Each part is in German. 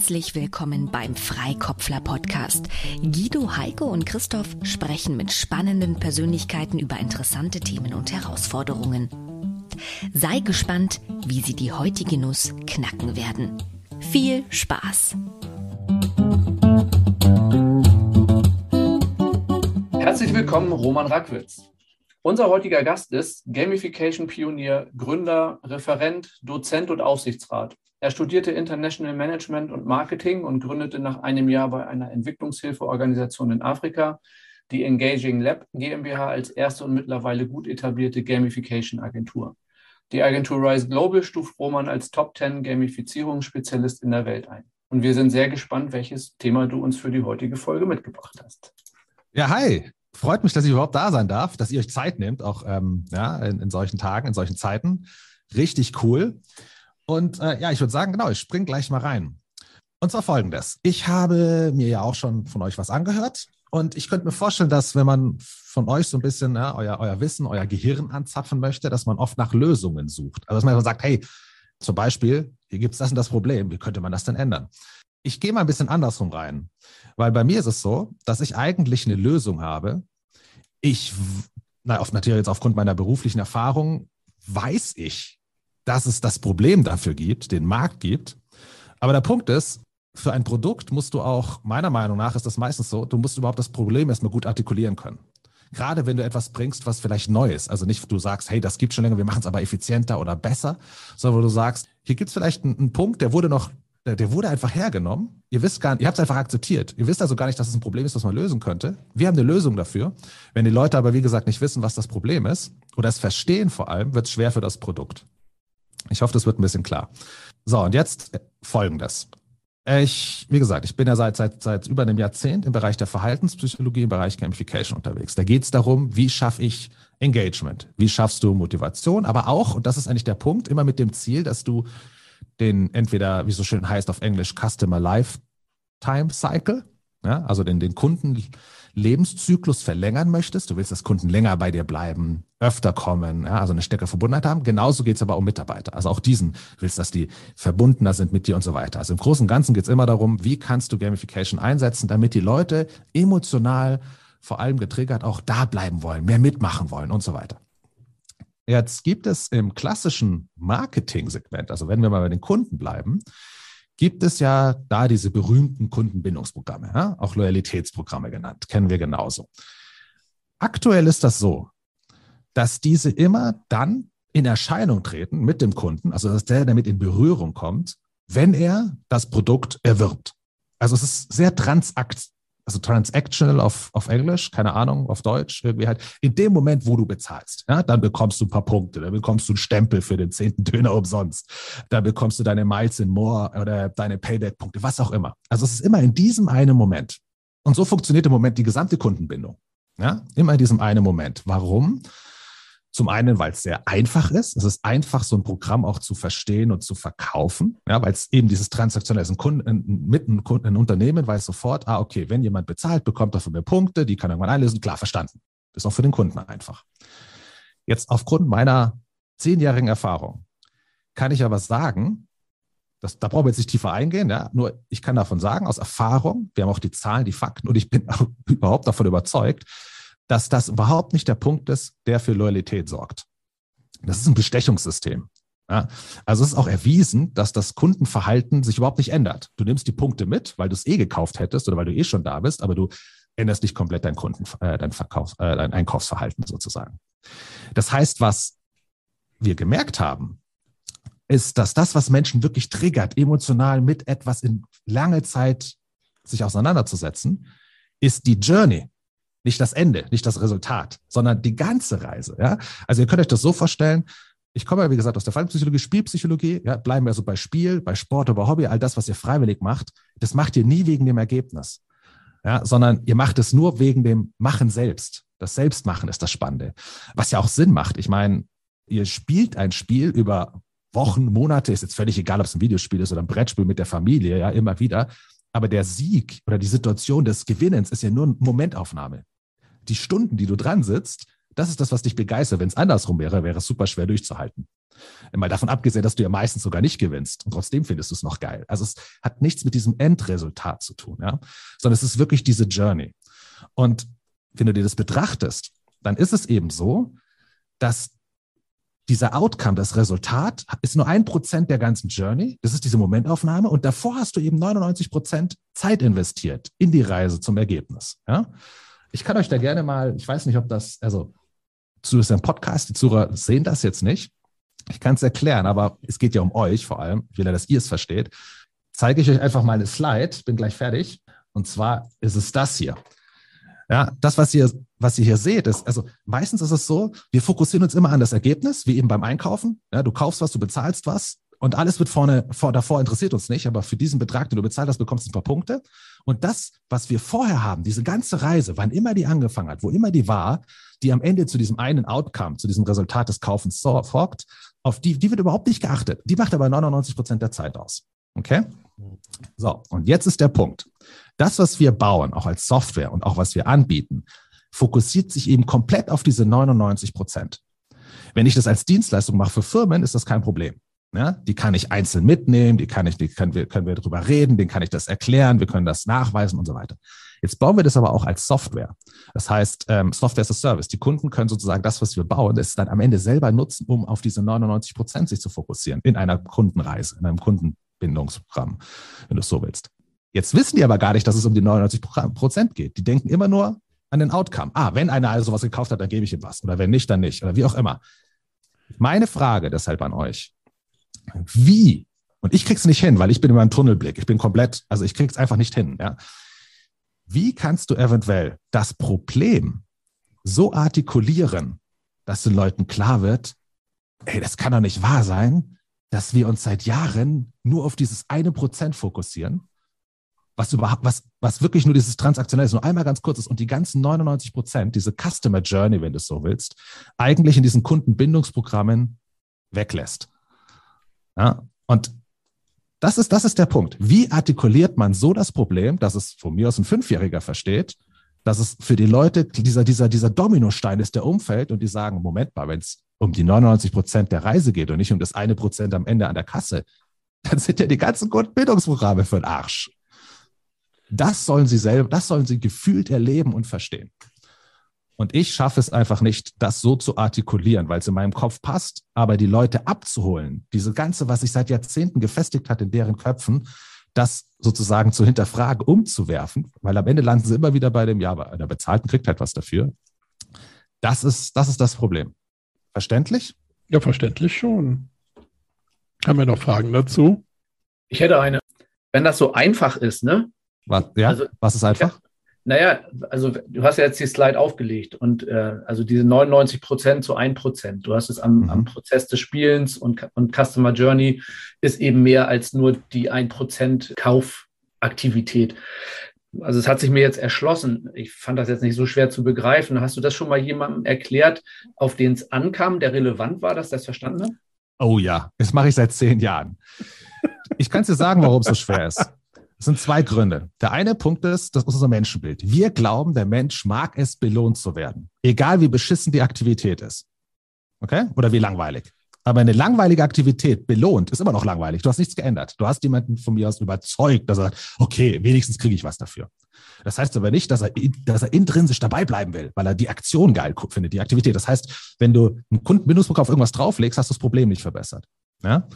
Herzlich willkommen beim Freikopfler Podcast. Guido, Heike und Christoph sprechen mit spannenden Persönlichkeiten über interessante Themen und Herausforderungen. Sei gespannt, wie sie die heutige Nuss knacken werden. Viel Spaß! Herzlich willkommen, Roman Rackwitz. Unser heutiger Gast ist Gamification-Pionier, Gründer, Referent, Dozent und Aufsichtsrat. Er studierte International Management und Marketing und gründete nach einem Jahr bei einer Entwicklungshilfeorganisation in Afrika die Engaging Lab GmbH als erste und mittlerweile gut etablierte Gamification-Agentur. Die Agentur Rise Global stuft Roman als Top 10 Gamifizierungsspezialist in der Welt ein. Und wir sind sehr gespannt, welches Thema du uns für die heutige Folge mitgebracht hast. Ja, hi freut mich, dass ich überhaupt da sein darf, dass ihr euch Zeit nehmt, auch ähm, ja, in, in, solchen Tagen, in solchen Zeiten. Richtig cool. Und äh, ja, ich würde sagen, genau, ich springe gleich mal rein. Und zwar folgendes. Ich habe mir ja auch schon von euch was angehört. Und ich könnte mir vorstellen, dass wenn man von euch so ein bisschen ja, euer, euer Wissen, euer Gehirn anzapfen möchte, dass man oft nach Lösungen sucht. Also dass man sagt, hey, zum Beispiel, hier gibt es das und das Problem, wie könnte man das denn ändern? Ich gehe mal ein bisschen andersrum rein. Weil bei mir ist es so, dass ich eigentlich eine Lösung habe. Ich, na, auf, natürlich jetzt aufgrund meiner beruflichen Erfahrung, weiß ich, dass es das Problem dafür gibt, den Markt gibt. Aber der Punkt ist, für ein Produkt musst du auch, meiner Meinung nach ist das meistens so, du musst überhaupt das Problem erstmal gut artikulieren können. Gerade wenn du etwas bringst, was vielleicht neu ist. Also nicht, du sagst, hey, das gibt schon länger, wir machen es aber effizienter oder besser, sondern wo du sagst, hier gibt es vielleicht einen, einen Punkt, der wurde noch äh, der wurde einfach hergenommen. Ihr wisst gar nicht, ihr habt es einfach akzeptiert. Ihr wisst also gar nicht, dass es ein Problem ist, was man lösen könnte. Wir haben eine Lösung dafür. Wenn die Leute aber, wie gesagt, nicht wissen, was das Problem ist oder es verstehen vor allem, wird es schwer für das Produkt. Ich hoffe, das wird ein bisschen klar. So, und jetzt äh, folgendes. Ich, wie gesagt, ich bin ja seit, seit, seit über einem Jahrzehnt im Bereich der Verhaltenspsychologie, im Bereich Gamification unterwegs. Da geht es darum, wie schaffe ich Engagement? Wie schaffst du Motivation? Aber auch, und das ist eigentlich der Punkt, immer mit dem Ziel, dass du den entweder, wie es so schön heißt auf Englisch, Customer Lifetime Cycle, ja, also den, den Kundenlebenszyklus verlängern möchtest. Du willst, dass Kunden länger bei dir bleiben, öfter kommen, ja, also eine stärkere Verbundenheit haben. Genauso geht es aber um Mitarbeiter. Also auch diesen willst, dass die verbundener sind mit dir und so weiter. Also im Großen und Ganzen geht es immer darum, wie kannst du Gamification einsetzen, damit die Leute emotional vor allem getriggert auch da bleiben wollen, mehr mitmachen wollen und so weiter. Jetzt gibt es im klassischen Marketing-Segment, also wenn wir mal bei den Kunden bleiben, gibt es ja da diese berühmten Kundenbindungsprogramme, ja? auch Loyalitätsprogramme genannt, kennen wir genauso. Aktuell ist das so, dass diese immer dann in Erscheinung treten mit dem Kunden, also dass der damit in Berührung kommt, wenn er das Produkt erwirbt. Also es ist sehr transakt, also transactional auf, auf Englisch, keine Ahnung, auf Deutsch, irgendwie halt, in dem Moment, wo du bezahlst, ja, dann bekommst du ein paar Punkte, dann bekommst du einen Stempel für den zehnten Döner umsonst, dann bekommst du deine Miles in More oder deine Payback-Punkte, was auch immer. Also es ist immer in diesem einen Moment. Und so funktioniert im Moment die gesamte Kundenbindung. Ja, immer in diesem einen Moment. Warum? Zum einen, weil es sehr einfach ist. Es ist einfach, so ein Programm auch zu verstehen und zu verkaufen, ja, weil es eben dieses transaktionelle ist. Ein, Kunde, ein, mit ein, ein Unternehmen weiß sofort, ah, okay, wenn jemand bezahlt, bekommt er von mir Punkte, die kann irgendwann einlösen. Klar, verstanden. Ist auch für den Kunden einfach. Jetzt aufgrund meiner zehnjährigen Erfahrung kann ich aber sagen, das, da brauchen wir jetzt nicht tiefer eingehen, ja, nur ich kann davon sagen, aus Erfahrung, wir haben auch die Zahlen, die Fakten und ich bin überhaupt davon überzeugt, dass das überhaupt nicht der Punkt ist, der für Loyalität sorgt. Das ist ein Bestechungssystem. Ja, also es ist auch erwiesen, dass das Kundenverhalten sich überhaupt nicht ändert. Du nimmst die Punkte mit, weil du es eh gekauft hättest oder weil du eh schon da bist, aber du änderst nicht komplett dein Kunden, äh, dein, Verkaufs-, äh, dein Einkaufsverhalten sozusagen. Das heißt, was wir gemerkt haben, ist, dass das, was Menschen wirklich triggert, emotional mit etwas in lange Zeit sich auseinanderzusetzen, ist die Journey. Nicht das Ende, nicht das Resultat, sondern die ganze Reise. Ja? Also ihr könnt euch das so vorstellen, ich komme ja, wie gesagt, aus der Fallpsychologie, Spielpsychologie, ja, bleiben wir also bei Spiel, bei Sport oder Hobby, all das, was ihr freiwillig macht, das macht ihr nie wegen dem Ergebnis, ja, sondern ihr macht es nur wegen dem Machen selbst. Das Selbstmachen ist das Spannende, was ja auch Sinn macht. Ich meine, ihr spielt ein Spiel über Wochen, Monate, ist jetzt völlig egal, ob es ein Videospiel ist oder ein Brettspiel mit der Familie, ja, immer wieder. Aber der Sieg oder die Situation des Gewinnens ist ja nur eine Momentaufnahme die Stunden, die du dran sitzt, das ist das, was dich begeistert. Wenn es andersrum wäre, wäre es super schwer durchzuhalten. Mal davon abgesehen, dass du ja meistens sogar nicht gewinnst und trotzdem findest du es noch geil. Also es hat nichts mit diesem Endresultat zu tun, ja, sondern es ist wirklich diese Journey. Und wenn du dir das betrachtest, dann ist es eben so, dass dieser Outcome, das Resultat, ist nur ein Prozent der ganzen Journey. Das ist diese Momentaufnahme. Und davor hast du eben 99 Prozent Zeit investiert in die Reise zum Ergebnis. Ja? Ich kann euch da gerne mal, ich weiß nicht, ob das, also zu einem Podcast, die Zuhörer sehen das jetzt nicht. Ich kann es erklären, aber es geht ja um euch vor allem. Ich will ja, dass ihr es versteht. Zeige ich euch einfach mal eine Slide, bin gleich fertig. Und zwar ist es das hier. Ja, das, was ihr, was ihr hier seht, ist, also meistens ist es so, wir fokussieren uns immer an das Ergebnis, wie eben beim Einkaufen. Ja, du kaufst was, du bezahlst was und alles wird vorne, vor, davor interessiert uns nicht, aber für diesen Betrag, den du bezahlt hast, bekommst du ein paar Punkte. Und das, was wir vorher haben, diese ganze Reise, wann immer die angefangen hat, wo immer die war, die am Ende zu diesem einen Outcome, zu diesem Resultat des Kaufens folgt, auf die, die wird überhaupt nicht geachtet. Die macht aber 99 Prozent der Zeit aus. Okay? So, und jetzt ist der Punkt. Das, was wir bauen, auch als Software und auch was wir anbieten, fokussiert sich eben komplett auf diese 99 Prozent. Wenn ich das als Dienstleistung mache für Firmen, ist das kein Problem. Ja, die kann ich einzeln mitnehmen, die kann ich, die können wir, können wir drüber reden, den kann ich das erklären, wir können das nachweisen und so weiter. Jetzt bauen wir das aber auch als Software. Das heißt, ähm, Software as a Service. Die Kunden können sozusagen das, was wir bauen, das dann am Ende selber nutzen, um auf diese 99 Prozent sich zu fokussieren in einer Kundenreise, in einem Kundenbindungsprogramm, wenn du es so willst. Jetzt wissen die aber gar nicht, dass es um die 99 Prozent geht. Die denken immer nur an den Outcome. Ah, wenn einer also was gekauft hat, dann gebe ich ihm was. Oder wenn nicht, dann nicht. Oder wie auch immer. Meine Frage deshalb an euch. Wie? Und ich krieg's nicht hin, weil ich bin in meinem Tunnelblick. Ich bin komplett, also ich krieg's einfach nicht hin. Ja? Wie kannst du eventuell das Problem so artikulieren, dass den Leuten klar wird, ey, das kann doch nicht wahr sein, dass wir uns seit Jahren nur auf dieses eine Prozent fokussieren was überhaupt, was, was wirklich nur dieses Transaktionelle ist, nur einmal ganz kurz ist und die ganzen 99 Prozent, diese Customer Journey, wenn du es so willst, eigentlich in diesen Kundenbindungsprogrammen weglässt. Ja, und das ist, das ist der Punkt. Wie artikuliert man so das Problem, dass es von mir aus ein Fünfjähriger versteht, dass es für die Leute dieser, dieser, dieser Dominostein ist, der umfällt und die sagen, Moment mal, wenn es um die 99 Prozent der Reise geht und nicht um das eine Prozent am Ende an der Kasse, dann sind ja die ganzen Kundenbindungsprogramme für den Arsch. Das sollen sie selber, das sollen sie gefühlt erleben und verstehen. Und ich schaffe es einfach nicht, das so zu artikulieren, weil es in meinem Kopf passt, aber die Leute abzuholen, diese ganze, was sich seit Jahrzehnten gefestigt hat in deren Köpfen, das sozusagen zu hinterfragen, umzuwerfen, weil am Ende landen sie immer wieder bei dem, ja, aber der Bezahlten kriegt halt was dafür. Das ist, das ist das Problem. Verständlich? Ja, verständlich schon. Haben wir noch Fragen dazu? Ich hätte eine. Wenn das so einfach ist, ne? Was, ja, also, was ist einfach? Ja, naja, also du hast ja jetzt die Slide aufgelegt und äh, also diese 99 Prozent zu 1 Prozent. Du hast es am, mhm. am, Prozess des Spielens und, und Customer Journey ist eben mehr als nur die 1 Prozent Kaufaktivität. Also es hat sich mir jetzt erschlossen. Ich fand das jetzt nicht so schwer zu begreifen. Hast du das schon mal jemandem erklärt, auf den es ankam, der relevant war, dass das verstanden hat? Oh ja, das mache ich seit zehn Jahren. Ich kann es dir sagen, warum es so schwer ist. Es sind zwei Gründe. Der eine Punkt ist, das ist unser Menschenbild. Wir glauben, der Mensch mag es, belohnt zu werden. Egal wie beschissen die Aktivität ist. Okay? Oder wie langweilig. Aber eine langweilige Aktivität belohnt ist immer noch langweilig. Du hast nichts geändert. Du hast jemanden von mir aus überzeugt, dass er sagt, okay, wenigstens kriege ich was dafür. Das heißt aber nicht, dass er, dass er intrinsisch dabei bleiben will, weil er die Aktion geil findet, die Aktivität. Das heißt, wenn du einen Kundenbindungsprogramm auf irgendwas drauflegst, hast du das Problem nicht verbessert. Ja?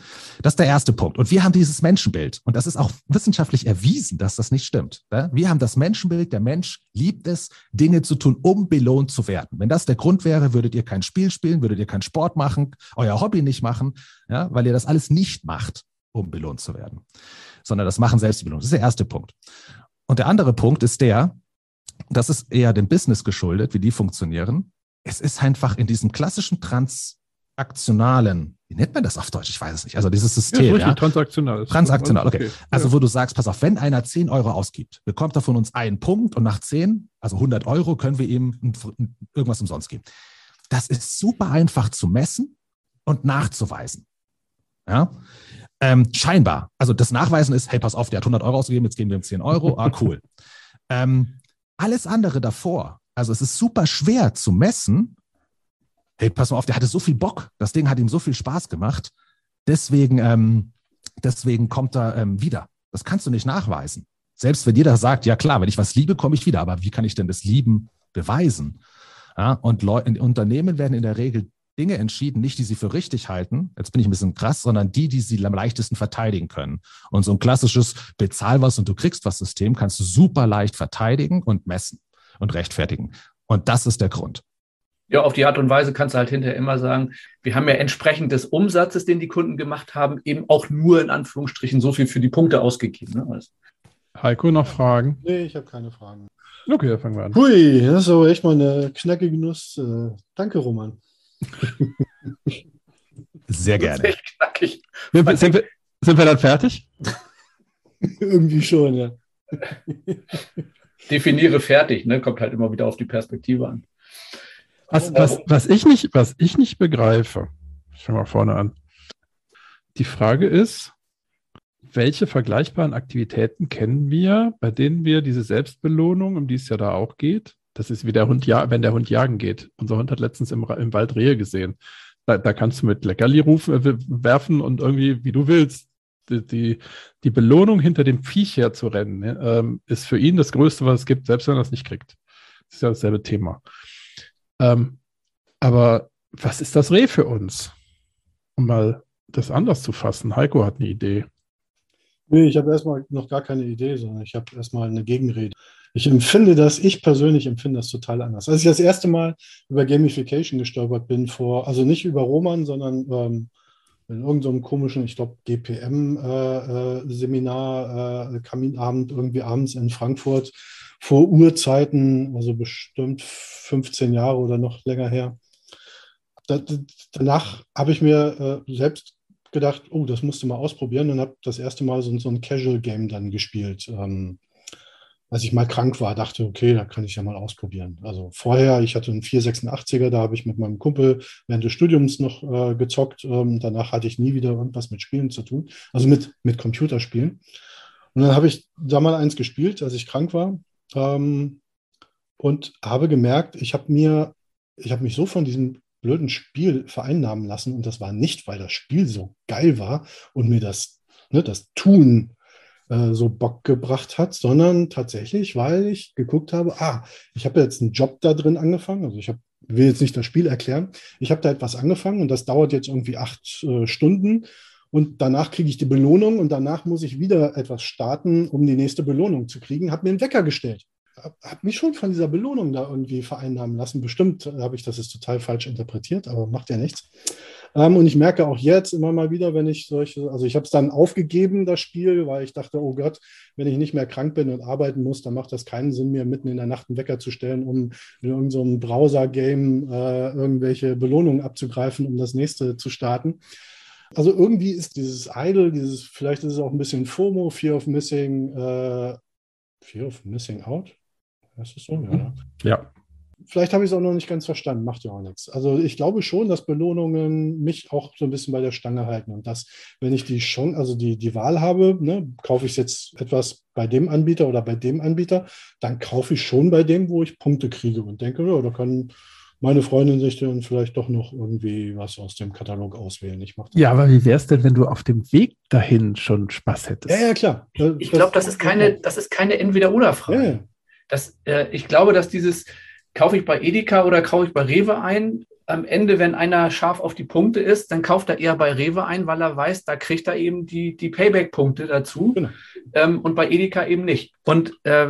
Das ist der erste Punkt. Und wir haben dieses Menschenbild. Und das ist auch wissenschaftlich erwiesen, dass das nicht stimmt. Ja? Wir haben das Menschenbild, der Mensch liebt es, Dinge zu tun, um belohnt zu werden. Wenn das der Grund wäre, würdet ihr kein Spiel spielen, würdet ihr keinen Sport machen, euer Hobby nicht machen, ja? weil ihr das alles nicht macht, um belohnt zu werden. Sondern das machen selbst die Belohnung. Das ist der erste Punkt. Und der andere Punkt ist der, das ist eher dem Business geschuldet, wie die funktionieren. Es ist einfach in diesem klassischen transaktionalen wie nennt man das auf Deutsch? Ich weiß es nicht. Also dieses System. Ja, richtig, ja? transaktional. Transaktional, okay. okay. Also wo du sagst, pass auf, wenn einer 10 Euro ausgibt, bekommt er von uns einen Punkt und nach 10, also 100 Euro, können wir ihm irgendwas umsonst geben. Das ist super einfach zu messen und nachzuweisen. Ja. Ähm, scheinbar. Also das Nachweisen ist, hey, pass auf, der hat 100 Euro ausgegeben, jetzt geben wir ihm 10 Euro. Ah, cool. ähm, alles andere davor, also es ist super schwer zu messen, hey, pass mal auf, der hatte so viel Bock, das Ding hat ihm so viel Spaß gemacht, deswegen, ähm, deswegen kommt er ähm, wieder. Das kannst du nicht nachweisen. Selbst wenn jeder sagt, ja klar, wenn ich was liebe, komme ich wieder, aber wie kann ich denn das Lieben beweisen? Ja, und Leu Unternehmen werden in der Regel Dinge entschieden, nicht die sie für richtig halten, jetzt bin ich ein bisschen krass, sondern die, die sie am leichtesten verteidigen können. Und so ein klassisches Bezahl was und du kriegst was System kannst du super leicht verteidigen und messen und rechtfertigen. Und das ist der Grund. Ja, auf die Art und Weise kannst du halt hinterher immer sagen, wir haben ja entsprechend des Umsatzes, den die Kunden gemacht haben, eben auch nur in Anführungsstrichen so viel für die Punkte ausgegeben. Ne? Also Heiko, noch Fragen? Nee, ich habe keine Fragen. Okay, dann fangen wir an. Hui, das ist aber echt mal eine knackige Nuss. Äh, danke, Roman. Sehr gerne. echt knackig. Sind wir, sind, wir, sind wir dann fertig? Irgendwie schon, ja. Definiere fertig, ne? Kommt halt immer wieder auf die Perspektive an. Was, was, was, ich, nicht, was ich nicht begreife, ich fange mal vorne an. Die Frage ist, welche vergleichbaren Aktivitäten kennen wir, bei denen wir diese Selbstbelohnung, um die es ja da auch geht, das ist wie der Hund, ja, wenn der Hund jagen geht. Unser Hund hat letztens im, im Wald Rehe gesehen. Da, da, kannst du mit Leckerli rufen, äh, werfen und irgendwie, wie du willst. Die, die, die Belohnung hinter dem Viech herzurennen, ähm, ist für ihn das Größte, was es gibt, selbst wenn er es nicht kriegt. Das ist ja dasselbe Thema. Ähm, aber was ist das Reh für uns? Um mal das anders zu fassen. Heiko hat eine Idee. Nee, ich habe erstmal noch gar keine Idee, sondern ich habe erstmal eine Gegenrede. Ich empfinde das, ich persönlich empfinde das total anders. Als ich das erste Mal über Gamification gestolpert bin, vor, also nicht über Roman, sondern ähm, in irgendeinem komischen, ich glaube, GPM-Seminar, äh, äh, Kaminabend irgendwie abends in Frankfurt vor Urzeiten, also bestimmt 15 Jahre oder noch länger her. Da, danach habe ich mir äh, selbst gedacht, oh, das musst du mal ausprobieren und habe das erste Mal so, so ein Casual-Game dann gespielt. Ähm, als ich mal krank war, dachte, okay, da kann ich ja mal ausprobieren. Also vorher, ich hatte einen 486er, da habe ich mit meinem Kumpel während des Studiums noch äh, gezockt. Ähm, danach hatte ich nie wieder irgendwas mit Spielen zu tun, also mit, mit Computerspielen. Und dann habe ich da mal eins gespielt, als ich krank war. Ähm, und habe gemerkt, ich habe mir, ich habe mich so von diesem blöden Spiel vereinnahmen lassen. Und das war nicht, weil das Spiel so geil war und mir das, ne, das Tun äh, so Bock gebracht hat, sondern tatsächlich, weil ich geguckt habe, ah, ich habe jetzt einen Job da drin angefangen. Also ich habe will jetzt nicht das Spiel erklären. Ich habe da etwas angefangen und das dauert jetzt irgendwie acht äh, Stunden und danach kriege ich die Belohnung und danach muss ich wieder etwas starten, um die nächste Belohnung zu kriegen. Habe mir einen Wecker gestellt habe mich schon von dieser Belohnung da irgendwie vereinnahmen lassen. Bestimmt habe ich das ist total falsch interpretiert, aber macht ja nichts. Ähm, und ich merke auch jetzt immer mal wieder, wenn ich solche, also ich habe es dann aufgegeben, das Spiel, weil ich dachte, oh Gott, wenn ich nicht mehr krank bin und arbeiten muss, dann macht das keinen Sinn, mir mitten in der Nacht einen Wecker zu stellen, um in irgendeinem so Browser-Game äh, irgendwelche Belohnungen abzugreifen, um das nächste zu starten. Also irgendwie ist dieses Idle, dieses, vielleicht ist es auch ein bisschen FOMO, Fear of Missing, äh, Fear of Missing Out? Das ist so, ja. Ne? Ja. Vielleicht habe ich es auch noch nicht ganz verstanden, macht ja auch nichts. Also ich glaube schon, dass Belohnungen mich auch so ein bisschen bei der Stange halten und dass, wenn ich die schon, also die, die Wahl habe, ne, kaufe ich jetzt etwas bei dem Anbieter oder bei dem Anbieter, dann kaufe ich schon bei dem, wo ich Punkte kriege und denke, ja, da kann meine Freundin sich dann vielleicht doch noch irgendwie was aus dem Katalog auswählen. Ich ja, aber wie wäre es denn, wenn du auf dem Weg dahin schon Spaß hättest? Ja, ja, klar. Ich glaube, das ist keine, das ist keine Entweder-Oder-Frage. Ja, das, äh, ich glaube, dass dieses, kaufe ich bei Edeka oder kaufe ich bei Rewe ein, am Ende, wenn einer scharf auf die Punkte ist, dann kauft er eher bei Rewe ein, weil er weiß, da kriegt er eben die, die Payback-Punkte dazu genau. ähm, und bei Edeka eben nicht. Und äh,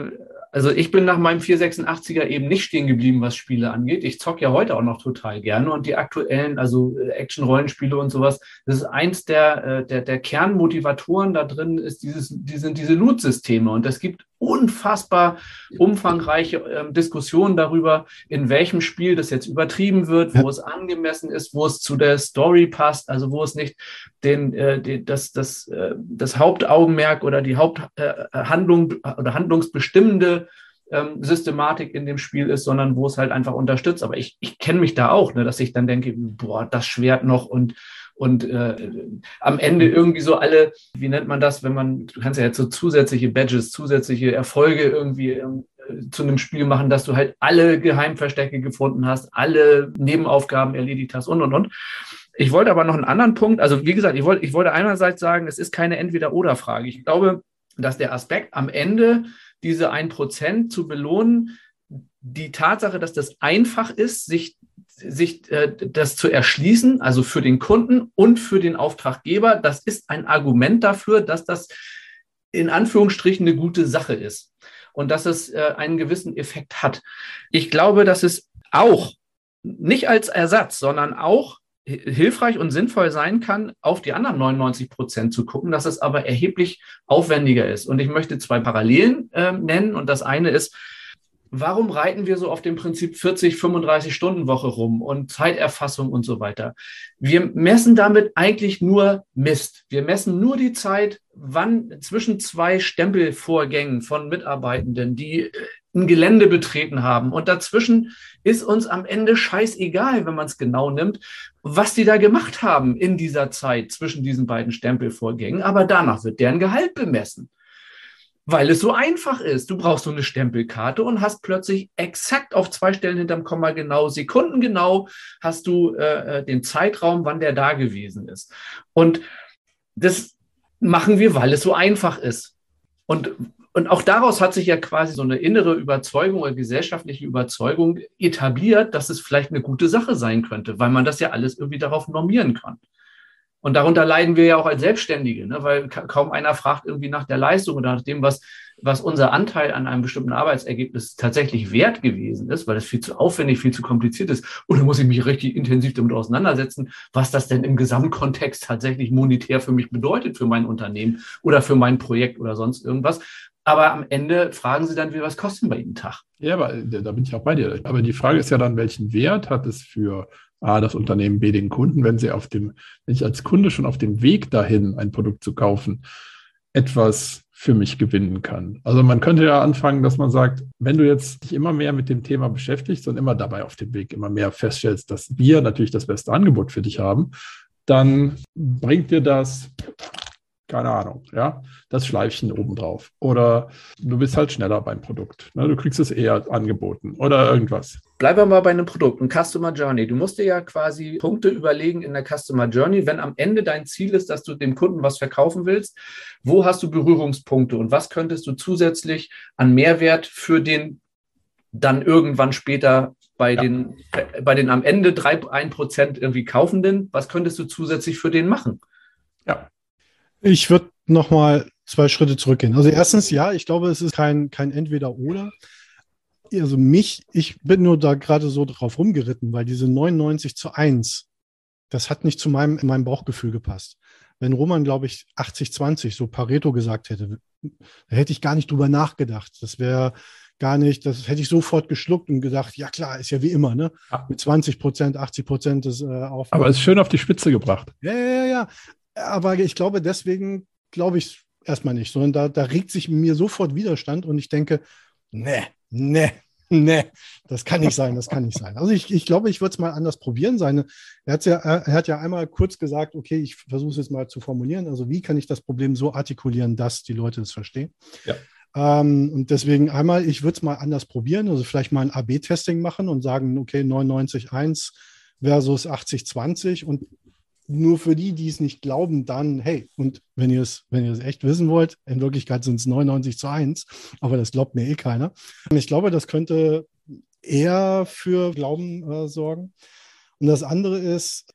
also ich bin nach meinem 486er eben nicht stehen geblieben, was Spiele angeht. Ich zocke ja heute auch noch total gerne und die aktuellen, also äh, Action-Rollenspiele und sowas, das ist eins der, äh, der, der Kernmotivatoren da drin, ist dieses, die sind diese Loot-Systeme und es gibt unfassbar umfangreiche äh, Diskussionen darüber, in welchem Spiel das jetzt übertrieben wird, wo ja. es angemessen ist, wo es zu der Story passt, also wo es nicht den, äh, den das, das, äh, das Hauptaugenmerk oder die Haupthandlung äh, oder handlungsbestimmende ähm, Systematik in dem Spiel ist, sondern wo es halt einfach unterstützt. Aber ich, ich kenne mich da auch, ne, dass ich dann denke, boah, das Schwert noch und und äh, am Ende irgendwie so alle, wie nennt man das, wenn man, du kannst ja jetzt so zusätzliche Badges, zusätzliche Erfolge irgendwie äh, zu einem Spiel machen, dass du halt alle Geheimverstecke gefunden hast, alle Nebenaufgaben erledigt hast und, und, und. Ich wollte aber noch einen anderen Punkt, also wie gesagt, ich wollte, ich wollte einerseits sagen, es ist keine Entweder-Oder-Frage. Ich glaube, dass der Aspekt am Ende diese ein Prozent zu belohnen, die Tatsache, dass das einfach ist, sich sich äh, das zu erschließen, also für den Kunden und für den Auftraggeber, das ist ein Argument dafür, dass das in Anführungsstrichen eine gute Sache ist und dass es äh, einen gewissen Effekt hat. Ich glaube, dass es auch nicht als Ersatz, sondern auch hilfreich und sinnvoll sein kann, auf die anderen 99 Prozent zu gucken, dass es aber erheblich aufwendiger ist. Und ich möchte zwei Parallelen äh, nennen. Und das eine ist, warum reiten wir so auf dem Prinzip 40, 35 Stunden Woche rum und Zeiterfassung und so weiter? Wir messen damit eigentlich nur Mist. Wir messen nur die Zeit, wann zwischen zwei Stempelvorgängen von Mitarbeitenden, die äh, ein Gelände betreten haben. Und dazwischen ist uns am Ende scheißegal, wenn man es genau nimmt, was die da gemacht haben in dieser Zeit zwischen diesen beiden Stempelvorgängen. Aber danach wird deren Gehalt bemessen weil es so einfach ist. Du brauchst so eine Stempelkarte und hast plötzlich exakt auf zwei Stellen hinterm Komma genau, sekundengenau hast du äh, äh, den Zeitraum, wann der da gewesen ist. Und das machen wir, weil es so einfach ist. Und, und auch daraus hat sich ja quasi so eine innere Überzeugung oder gesellschaftliche Überzeugung etabliert, dass es vielleicht eine gute Sache sein könnte, weil man das ja alles irgendwie darauf normieren kann. Und darunter leiden wir ja auch als Selbstständige, ne? weil kaum einer fragt irgendwie nach der Leistung oder nach dem, was, was unser Anteil an einem bestimmten Arbeitsergebnis tatsächlich wert gewesen ist, weil das viel zu aufwendig, viel zu kompliziert ist. Oder muss ich mich richtig intensiv damit auseinandersetzen, was das denn im Gesamtkontext tatsächlich monetär für mich bedeutet, für mein Unternehmen oder für mein Projekt oder sonst irgendwas. Aber am Ende fragen sie dann, wie was kostet bei Ihnen Tag? Ja, aber da bin ich auch bei dir. Aber die Frage ist ja dann, welchen Wert hat es für A, das Unternehmen, B, den Kunden, wenn sie auf dem, wenn ich als Kunde schon auf dem Weg dahin, ein Produkt zu kaufen, etwas für mich gewinnen kann. Also man könnte ja anfangen, dass man sagt, wenn du jetzt dich immer mehr mit dem Thema beschäftigst und immer dabei auf dem Weg immer mehr feststellst, dass wir natürlich das beste Angebot für dich haben, dann bringt dir das keine Ahnung, ja, das Schleifchen obendrauf. Oder du bist halt schneller beim Produkt. Ne? Du kriegst es eher angeboten oder irgendwas. Bleiben wir mal bei einem Produkt, ein Customer Journey. Du musst dir ja quasi Punkte überlegen in der Customer Journey, wenn am Ende dein Ziel ist, dass du dem Kunden was verkaufen willst. Wo hast du Berührungspunkte und was könntest du zusätzlich an Mehrwert für den dann irgendwann später bei ja. den, bei den am Ende drei, ein Prozent irgendwie Kaufenden, was könntest du zusätzlich für den machen? Ja, ich würde nochmal zwei Schritte zurückgehen. Also erstens, ja, ich glaube, es ist kein, kein Entweder-Oder. Also mich, ich bin nur da gerade so drauf rumgeritten, weil diese 99 zu 1, das hat nicht zu meinem, meinem Bauchgefühl gepasst. Wenn Roman, glaube ich, 80-20, so Pareto gesagt hätte, da hätte ich gar nicht drüber nachgedacht. Das wäre gar nicht, das hätte ich sofort geschluckt und gesagt, ja klar, ist ja wie immer, ne? Ja. Mit 20 Prozent, 80 Prozent des äh, Aufwands. Aber es ist schön auf die Spitze gebracht. Ja, ja, ja, ja. Aber ich glaube, deswegen glaube ich erstmal nicht, sondern da, da regt sich mir sofort Widerstand und ich denke, ne, ne, ne, das kann nicht sein, das kann nicht sein. Also ich, ich glaube, ich würde es mal anders probieren. Seine, er, ja, er hat ja einmal kurz gesagt, okay, ich versuche es jetzt mal zu formulieren. Also wie kann ich das Problem so artikulieren, dass die Leute es verstehen? Ja. Ähm, und deswegen einmal, ich würde es mal anders probieren, also vielleicht mal ein AB-Testing machen und sagen, okay, 99,1 versus 80,20 und nur für die, die es nicht glauben, dann, hey, und wenn ihr es, wenn echt wissen wollt, in Wirklichkeit sind es 99 zu 1, aber das glaubt mir eh keiner. Ich glaube, das könnte eher für Glauben äh, sorgen. Und das andere ist,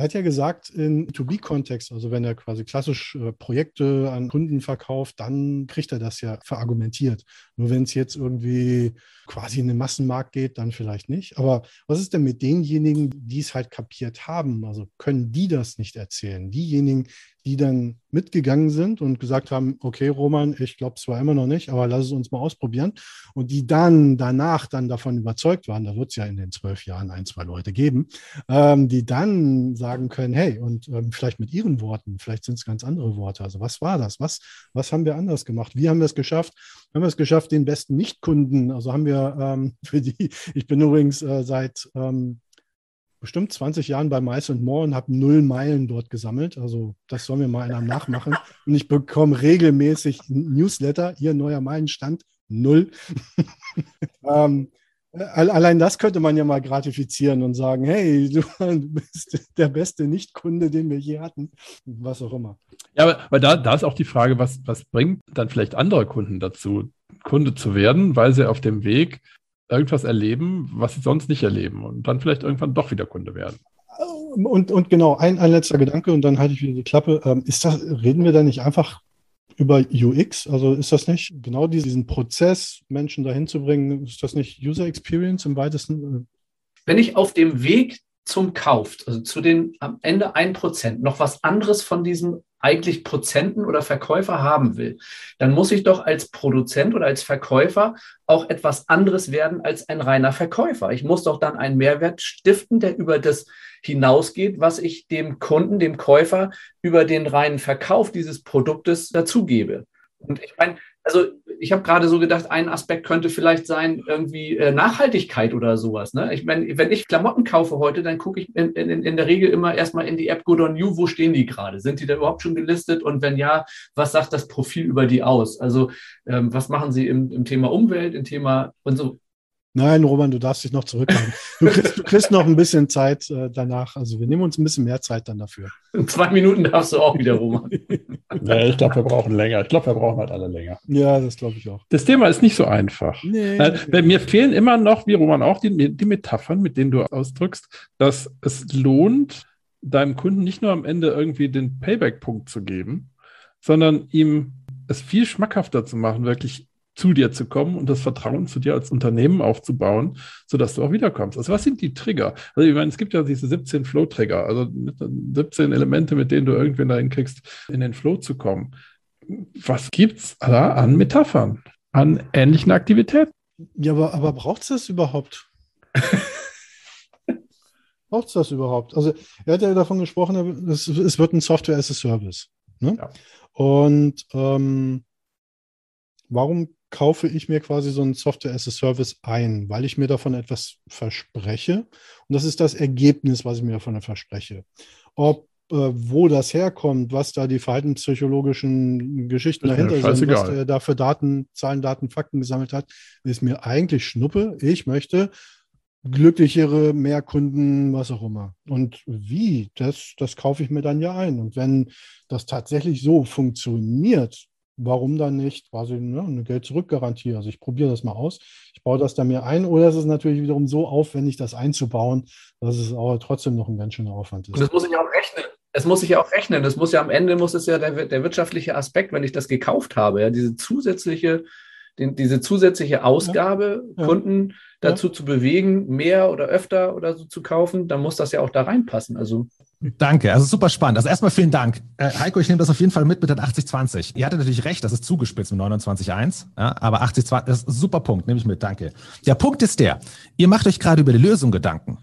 er hat ja gesagt, in B2B-Kontext, also wenn er quasi klassisch äh, Projekte an Kunden verkauft, dann kriegt er das ja verargumentiert. Nur wenn es jetzt irgendwie quasi in den Massenmarkt geht, dann vielleicht nicht. Aber was ist denn mit denjenigen, die es halt kapiert haben? Also können die das nicht erzählen? Diejenigen, die dann mitgegangen sind und gesagt haben, okay, Roman, ich glaube zwar immer noch nicht, aber lass es uns mal ausprobieren. Und die dann danach dann davon überzeugt waren, da wird es ja in den zwölf Jahren ein, zwei Leute geben, ähm, die dann sagen können, hey, und ähm, vielleicht mit ihren Worten, vielleicht sind es ganz andere Worte. Also was war das? Was, was haben wir anders gemacht? Wie haben wir es geschafft? Haben wir es geschafft, den besten Nichtkunden, also haben wir ähm, für die, ich bin übrigens äh, seit ähm, bestimmt 20 Jahren bei Mice and More und habe null Meilen dort gesammelt. Also das soll mir mal einer nachmachen. Und ich bekomme regelmäßig Newsletter, ihr neuer Meilenstand, null. ähm, allein das könnte man ja mal gratifizieren und sagen, hey, du bist der beste Nichtkunde, den wir je hatten, was auch immer. Ja, aber, aber da, da ist auch die Frage, was, was bringt dann vielleicht andere Kunden dazu, Kunde zu werden, weil sie auf dem Weg irgendwas erleben, was sie sonst nicht erleben und dann vielleicht irgendwann doch wieder Kunde werden. Und, und genau, ein, ein letzter Gedanke und dann halte ich wieder die Klappe. Ähm, ist das, reden wir da nicht einfach über UX? Also ist das nicht genau diesen Prozess, Menschen dahin zu bringen, ist das nicht User Experience im weitesten? Wenn ich auf dem Weg zum Kauf, also zu den am Ende 1%, noch was anderes von diesem eigentlich Prozenten oder Verkäufer haben will, dann muss ich doch als Produzent oder als Verkäufer auch etwas anderes werden als ein reiner Verkäufer. Ich muss doch dann einen Mehrwert stiften, der über das hinausgeht, was ich dem Kunden, dem Käufer über den reinen Verkauf dieses Produktes dazugebe. Und ich meine, also ich habe gerade so gedacht, ein Aspekt könnte vielleicht sein, irgendwie äh, Nachhaltigkeit oder sowas. Ne? Ich meine, wenn ich Klamotten kaufe heute, dann gucke ich in, in, in der Regel immer erstmal in die App Good on You, wo stehen die gerade? Sind die da überhaupt schon gelistet? Und wenn ja, was sagt das Profil über die aus? Also ähm, was machen sie im, im Thema Umwelt, im Thema und so Nein, Roman, du darfst dich noch zurückhalten. Du kriegst, du kriegst noch ein bisschen Zeit äh, danach. Also wir nehmen uns ein bisschen mehr Zeit dann dafür. In zwei Minuten darfst du auch wieder, Roman. ja, ich glaube, wir brauchen länger. Ich glaube, wir brauchen halt alle länger. Ja, das glaube ich auch. Das Thema ist nicht so einfach. Nee, äh, mir fehlen immer noch, wie Roman auch, die, die Metaphern, mit denen du ausdrückst, dass es lohnt, deinem Kunden nicht nur am Ende irgendwie den Payback-Punkt zu geben, sondern ihm es viel schmackhafter zu machen, wirklich zu dir zu kommen und das Vertrauen zu dir als Unternehmen aufzubauen, sodass du auch wiederkommst. Also was sind die Trigger? Also ich meine, es gibt ja diese 17 Flow-Trigger, also 17 Elemente, mit denen du irgendwann dahin kriegst, in den Flow zu kommen. Was gibt es da an Metaphern, an ähnlichen Aktivitäten? Ja, aber, aber braucht es das überhaupt? braucht es das überhaupt? Also er hat ja davon gesprochen, es, es wird ein Software as a Service. Ne? Ja. Und ähm, warum kaufe ich mir quasi so ein Software as a Service ein, weil ich mir davon etwas verspreche. Und das ist das Ergebnis, was ich mir davon verspreche. Ob äh, wo das herkommt, was da die verhaltenspsychologischen Geschichten dahinter sind, was er da für Daten, Zahlen, Daten, Fakten gesammelt hat, ist mir eigentlich Schnuppe. Ich möchte glücklichere, mehr Kunden, was auch immer. Und wie, das, das kaufe ich mir dann ja ein. Und wenn das tatsächlich so funktioniert, warum dann nicht quasi ne, eine Geld-Zurück-Garantie? Also ich probiere das mal aus, ich baue das dann mir ein oder es ist natürlich wiederum so aufwendig, das einzubauen, dass es aber trotzdem noch ein ganz schöner Aufwand ist. Und das muss ich auch rechnen. Es muss sich ja auch rechnen. Das muss ja am Ende muss es ja der, der wirtschaftliche Aspekt, wenn ich das gekauft habe, ja, diese zusätzliche, den, diese zusätzliche Ausgabe, ja, ja. Kunden dazu zu bewegen, mehr oder öfter oder so zu kaufen, dann muss das ja auch da reinpassen. Also Danke, also super spannend. Also erstmal vielen Dank. Äh, Heiko, ich nehme das auf jeden Fall mit mit den 80-20. Ihr hattet natürlich recht, das ist zugespitzt mit 29-1, ja, aber 80-20, das ist ein super Punkt, nehme ich mit, danke. Der Punkt ist der, ihr macht euch gerade über die Lösung Gedanken.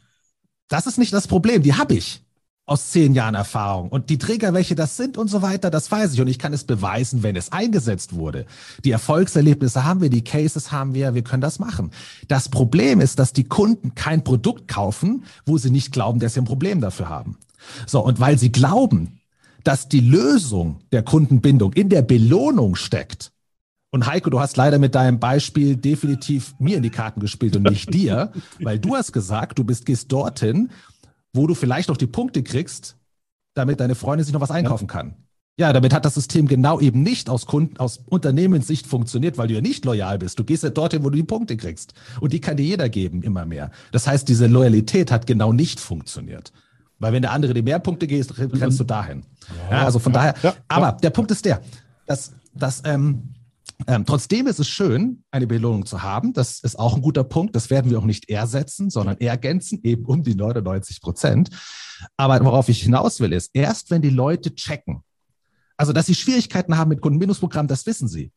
Das ist nicht das Problem, die habe ich aus zehn Jahren Erfahrung. Und die Träger, welche das sind und so weiter, das weiß ich. Und ich kann es beweisen, wenn es eingesetzt wurde. Die Erfolgserlebnisse haben wir, die Cases haben wir, wir können das machen. Das Problem ist, dass die Kunden kein Produkt kaufen, wo sie nicht glauben, dass sie ein Problem dafür haben. So, und weil sie glauben, dass die Lösung der Kundenbindung in der Belohnung steckt, und Heiko, du hast leider mit deinem Beispiel definitiv mir in die Karten gespielt und nicht dir, weil du hast gesagt, du bist, gehst dorthin, wo du vielleicht noch die Punkte kriegst, damit deine Freundin sich noch was einkaufen kann. Ja, damit hat das System genau eben nicht aus Kunden, aus Unternehmenssicht funktioniert, weil du ja nicht loyal bist. Du gehst ja dorthin, wo du die Punkte kriegst. Und die kann dir jeder geben, immer mehr. Das heißt, diese Loyalität hat genau nicht funktioniert. Weil wenn der andere die mehr Punkte geht, rennst du dahin. Ja, also von ja, daher, ja, aber der Punkt ist der, dass, dass ähm, ähm, trotzdem ist es schön, eine Belohnung zu haben. Das ist auch ein guter Punkt. Das werden wir auch nicht ersetzen, sondern ergänzen, eben um die 99 Prozent. Aber worauf ich hinaus will, ist, erst wenn die Leute checken, also dass sie Schwierigkeiten haben mit Kundenbindungsprogrammen, das wissen sie.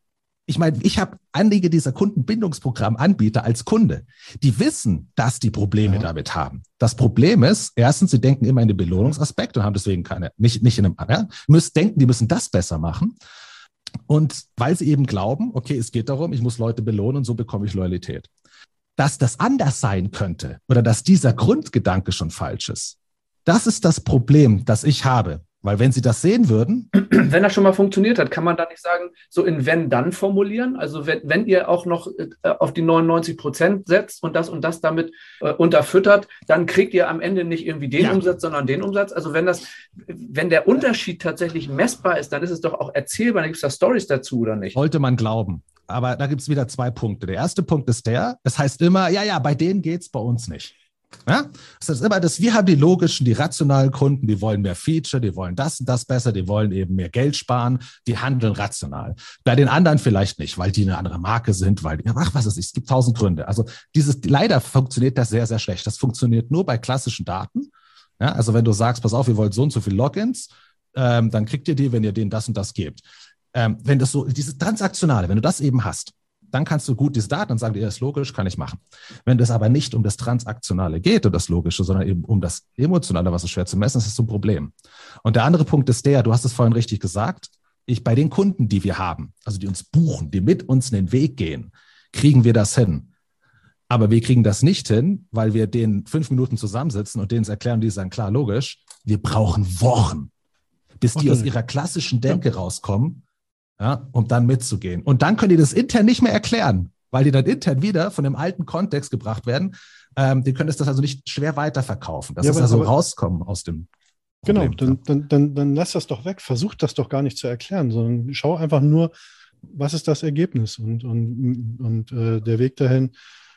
Ich meine, ich habe einige dieser Kundenbindungsprogrammanbieter als Kunde, die wissen, dass die Probleme ja. damit haben. Das Problem ist, erstens, sie denken immer in den Belohnungsaspekt und haben deswegen keine, nicht, nicht in einem, ja, müssen denken, die müssen das besser machen. Und weil sie eben glauben, okay, es geht darum, ich muss Leute belohnen und so bekomme ich Loyalität. Dass das anders sein könnte oder dass dieser Grundgedanke schon falsch ist, das ist das Problem, das ich habe. Weil wenn sie das sehen würden. Wenn das schon mal funktioniert hat, kann man da nicht sagen, so in wenn-dann formulieren? Also wenn, wenn ihr auch noch äh, auf die 99 Prozent setzt und das und das damit äh, unterfüttert, dann kriegt ihr am Ende nicht irgendwie den ja. Umsatz, sondern den Umsatz. Also wenn das, wenn der Unterschied tatsächlich messbar ist, dann ist es doch auch erzählbar, dann gibt es da Stories dazu, oder nicht? Sollte man glauben. Aber da gibt es wieder zwei Punkte. Der erste Punkt ist der, es heißt immer, ja, ja, bei denen geht es bei uns nicht. Ja? Das heißt immer, dass wir haben die logischen, die rationalen Kunden, die wollen mehr Feature, die wollen das und das besser, die wollen eben mehr Geld sparen, die handeln rational. Bei den anderen vielleicht nicht, weil die eine andere Marke sind, weil ach, was ist, es gibt tausend Gründe. Also dieses, leider funktioniert das sehr, sehr schlecht. Das funktioniert nur bei klassischen Daten. Ja? Also wenn du sagst, pass auf, ihr wollt so und so viele Logins, ähm, dann kriegt ihr die, wenn ihr denen das und das gebt. Ähm, wenn das so, dieses Transaktionale, wenn du das eben hast, dann kannst du gut diese Daten und sagen, ja, ist logisch, kann ich machen. Wenn es aber nicht um das Transaktionale geht und das Logische, sondern eben um das Emotionale, was ist schwer zu messen, ist das so ein Problem. Und der andere Punkt ist der, du hast es vorhin richtig gesagt, ich bei den Kunden, die wir haben, also die uns buchen, die mit uns den Weg gehen, kriegen wir das hin. Aber wir kriegen das nicht hin, weil wir denen fünf Minuten zusammensitzen und denen es erklären, die sagen, klar, logisch, wir brauchen Wochen, bis die aus ihrer klassischen Denke rauskommen ja, um dann mitzugehen. Und dann können die das intern nicht mehr erklären, weil die dann intern wieder von dem alten Kontext gebracht werden. Ähm, die können das also nicht schwer weiterverkaufen. Das ja, ist also rauskommen aus dem. Genau, Problem, dann, dann, dann, dann lass das doch weg. Versuch das doch gar nicht zu erklären, sondern schau einfach nur, was ist das Ergebnis und, und, und äh, der Weg dahin.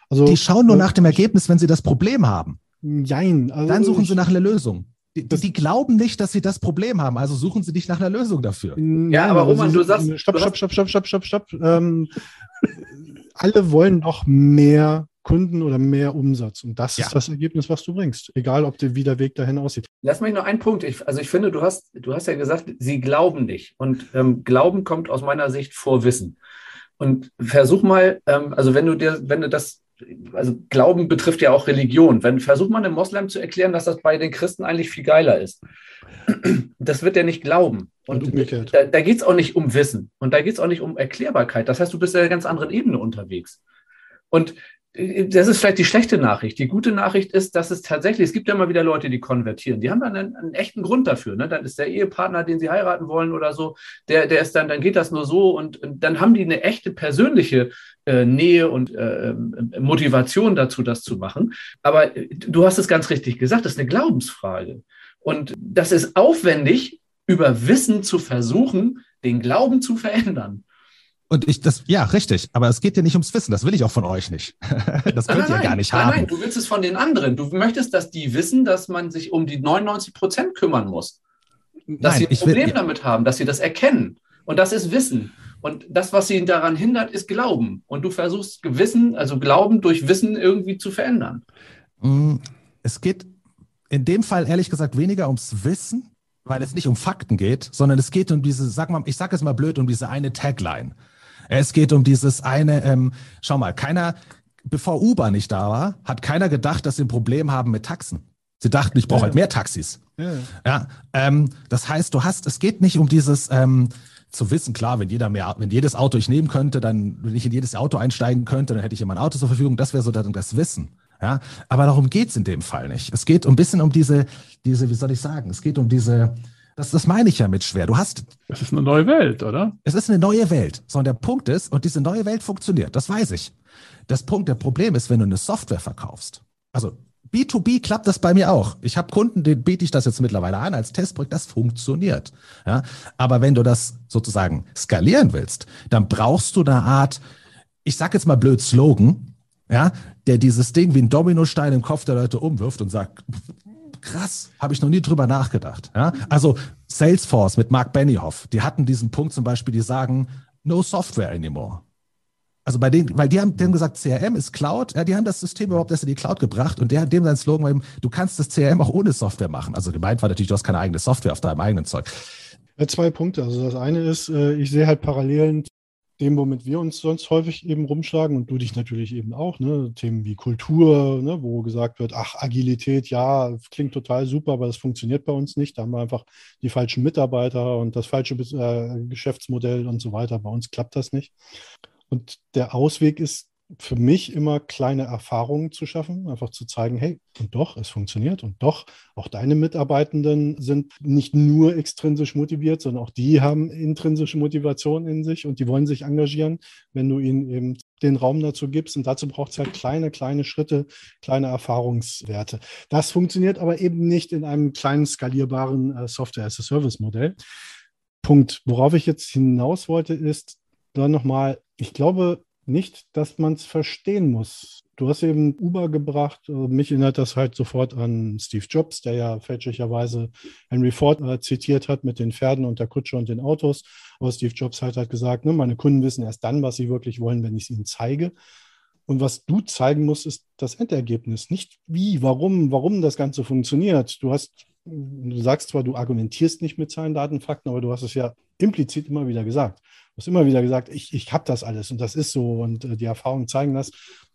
Also, die schauen nur äh, nach dem Ergebnis, wenn sie das Problem haben. Nein. Also dann suchen ich, sie nach einer Lösung. Die, die, glauben nicht, dass sie das Problem haben, also suchen sie nicht nach einer Lösung dafür. Ja, aber Roman, du sagst. Stopp, stopp, stopp, stopp, stopp, stopp, stopp. Ähm, alle wollen noch mehr Kunden oder mehr Umsatz. Und das ja. ist das Ergebnis, was du bringst. Egal, ob der, wie der Weg dahin aussieht. Lass mich noch einen Punkt. Ich, also ich finde, du hast, du hast ja gesagt, sie glauben nicht. Und ähm, Glauben kommt aus meiner Sicht vor Wissen. Und versuch mal, ähm, also wenn du dir, wenn du das also Glauben betrifft ja auch Religion. Wenn versucht man einem Moslem zu erklären, dass das bei den Christen eigentlich viel geiler ist. Das wird er nicht glauben. Und, Und da, da geht es auch nicht um Wissen und da geht es auch nicht um Erklärbarkeit. Das heißt, du bist in einer ganz anderen Ebene unterwegs. Und das ist vielleicht die schlechte Nachricht. Die gute Nachricht ist, dass es tatsächlich, es gibt ja immer wieder Leute, die konvertieren. Die haben dann einen, einen, echten Grund dafür. Ne? Dann ist der Ehepartner, den sie heiraten wollen oder so, der, der ist dann, dann geht das nur so und, und dann haben die eine echte persönliche äh, Nähe und äh, ähm, Motivation dazu, das zu machen. Aber äh, du hast es ganz richtig gesagt, das ist eine Glaubensfrage. Und das ist aufwendig, über Wissen zu versuchen, den Glauben zu verändern. Und ich, das, ja, richtig. Aber es geht ja nicht ums Wissen. Das will ich auch von euch nicht. das könnt ihr gar nicht nein, haben. Nein, du willst es von den anderen. Du möchtest, dass die wissen, dass man sich um die 99 Prozent kümmern muss. Dass nein, sie ein Problem will, damit haben, dass sie das erkennen. Und das ist Wissen. Und das, was sie daran hindert, ist Glauben. Und du versuchst Gewissen, also Glauben durch Wissen irgendwie zu verändern. Mm, es geht in dem Fall ehrlich gesagt weniger ums Wissen, weil es nicht um Fakten geht, sondern es geht um diese, sag mal, ich sag es mal blöd, um diese eine Tagline. Es geht um dieses eine, ähm, schau mal, keiner, bevor Uber nicht da war, hat keiner gedacht, dass sie ein Problem haben mit Taxen. Sie dachten, ich brauche ja. halt mehr Taxis. Ja, ja ähm, das heißt, du hast, es geht nicht um dieses ähm, zu wissen, klar, wenn jeder mehr, wenn jedes Auto ich nehmen könnte, dann, wenn ich in jedes Auto einsteigen könnte, dann hätte ich immer ein Auto zur Verfügung. Das wäre so dann das Wissen. Ja, aber darum geht's in dem Fall nicht. Es geht ein bisschen um diese, diese, wie soll ich sagen? Es geht um diese, das, das meine ich ja mit schwer. Du hast. Es ist eine neue Welt, oder? Es ist eine neue Welt. So, und der Punkt ist, und diese neue Welt funktioniert, das weiß ich. Das Punkt, der Problem ist, wenn du eine Software verkaufst. Also B2B klappt das bei mir auch. Ich habe Kunden, denen biete ich das jetzt mittlerweile an als Testprojekt, das funktioniert. Ja, aber wenn du das sozusagen skalieren willst, dann brauchst du eine Art, ich sag jetzt mal blöd Slogan, ja, der dieses Ding wie ein Dominostein im Kopf der Leute umwirft und sagt, krass, habe ich noch nie drüber nachgedacht. Ja? Also Salesforce mit Mark Benioff, die hatten diesen Punkt zum Beispiel, die sagen, no software anymore. Also bei denen, weil die haben, die haben gesagt, CRM ist Cloud, ja, die haben das System überhaupt erst in die Cloud gebracht und der hat dem sein Slogan eben, du kannst das CRM auch ohne Software machen. Also gemeint war natürlich, du hast keine eigene Software auf deinem eigenen Zeug. Zwei Punkte. Also das eine ist, äh, ich sehe halt Parallelen dem, womit wir uns sonst häufig eben rumschlagen und du dich natürlich eben auch, ne? Themen wie Kultur, ne? wo gesagt wird, ach, Agilität, ja, klingt total super, aber das funktioniert bei uns nicht. Da haben wir einfach die falschen Mitarbeiter und das falsche äh, Geschäftsmodell und so weiter. Bei uns klappt das nicht. Und der Ausweg ist für mich immer kleine Erfahrungen zu schaffen, einfach zu zeigen, hey, und doch, es funktioniert und doch, auch deine Mitarbeitenden sind nicht nur extrinsisch motiviert, sondern auch die haben intrinsische Motivation in sich und die wollen sich engagieren, wenn du ihnen eben den Raum dazu gibst. Und dazu braucht es halt kleine, kleine Schritte, kleine Erfahrungswerte. Das funktioniert aber eben nicht in einem kleinen skalierbaren äh, Software-as-a-Service-Modell. Punkt, worauf ich jetzt hinaus wollte, ist dann nochmal, ich glaube, nicht, dass man es verstehen muss. Du hast eben Uber gebracht. Äh, mich erinnert das halt sofort an Steve Jobs, der ja fälschlicherweise Henry Ford äh, zitiert hat mit den Pferden und der Kutsche und den Autos. Aber Steve Jobs halt hat gesagt, ne, meine Kunden wissen erst dann, was sie wirklich wollen, wenn ich es ihnen zeige. Und was du zeigen musst, ist das Endergebnis. Nicht wie, warum, warum das Ganze funktioniert. Du hast, du sagst zwar, du argumentierst nicht mit Zahlen, Daten, Fakten, aber du hast es ja implizit immer wieder gesagt. Du hast immer wieder gesagt, ich, ich habe das alles und das ist so und äh, die Erfahrungen zeigen das.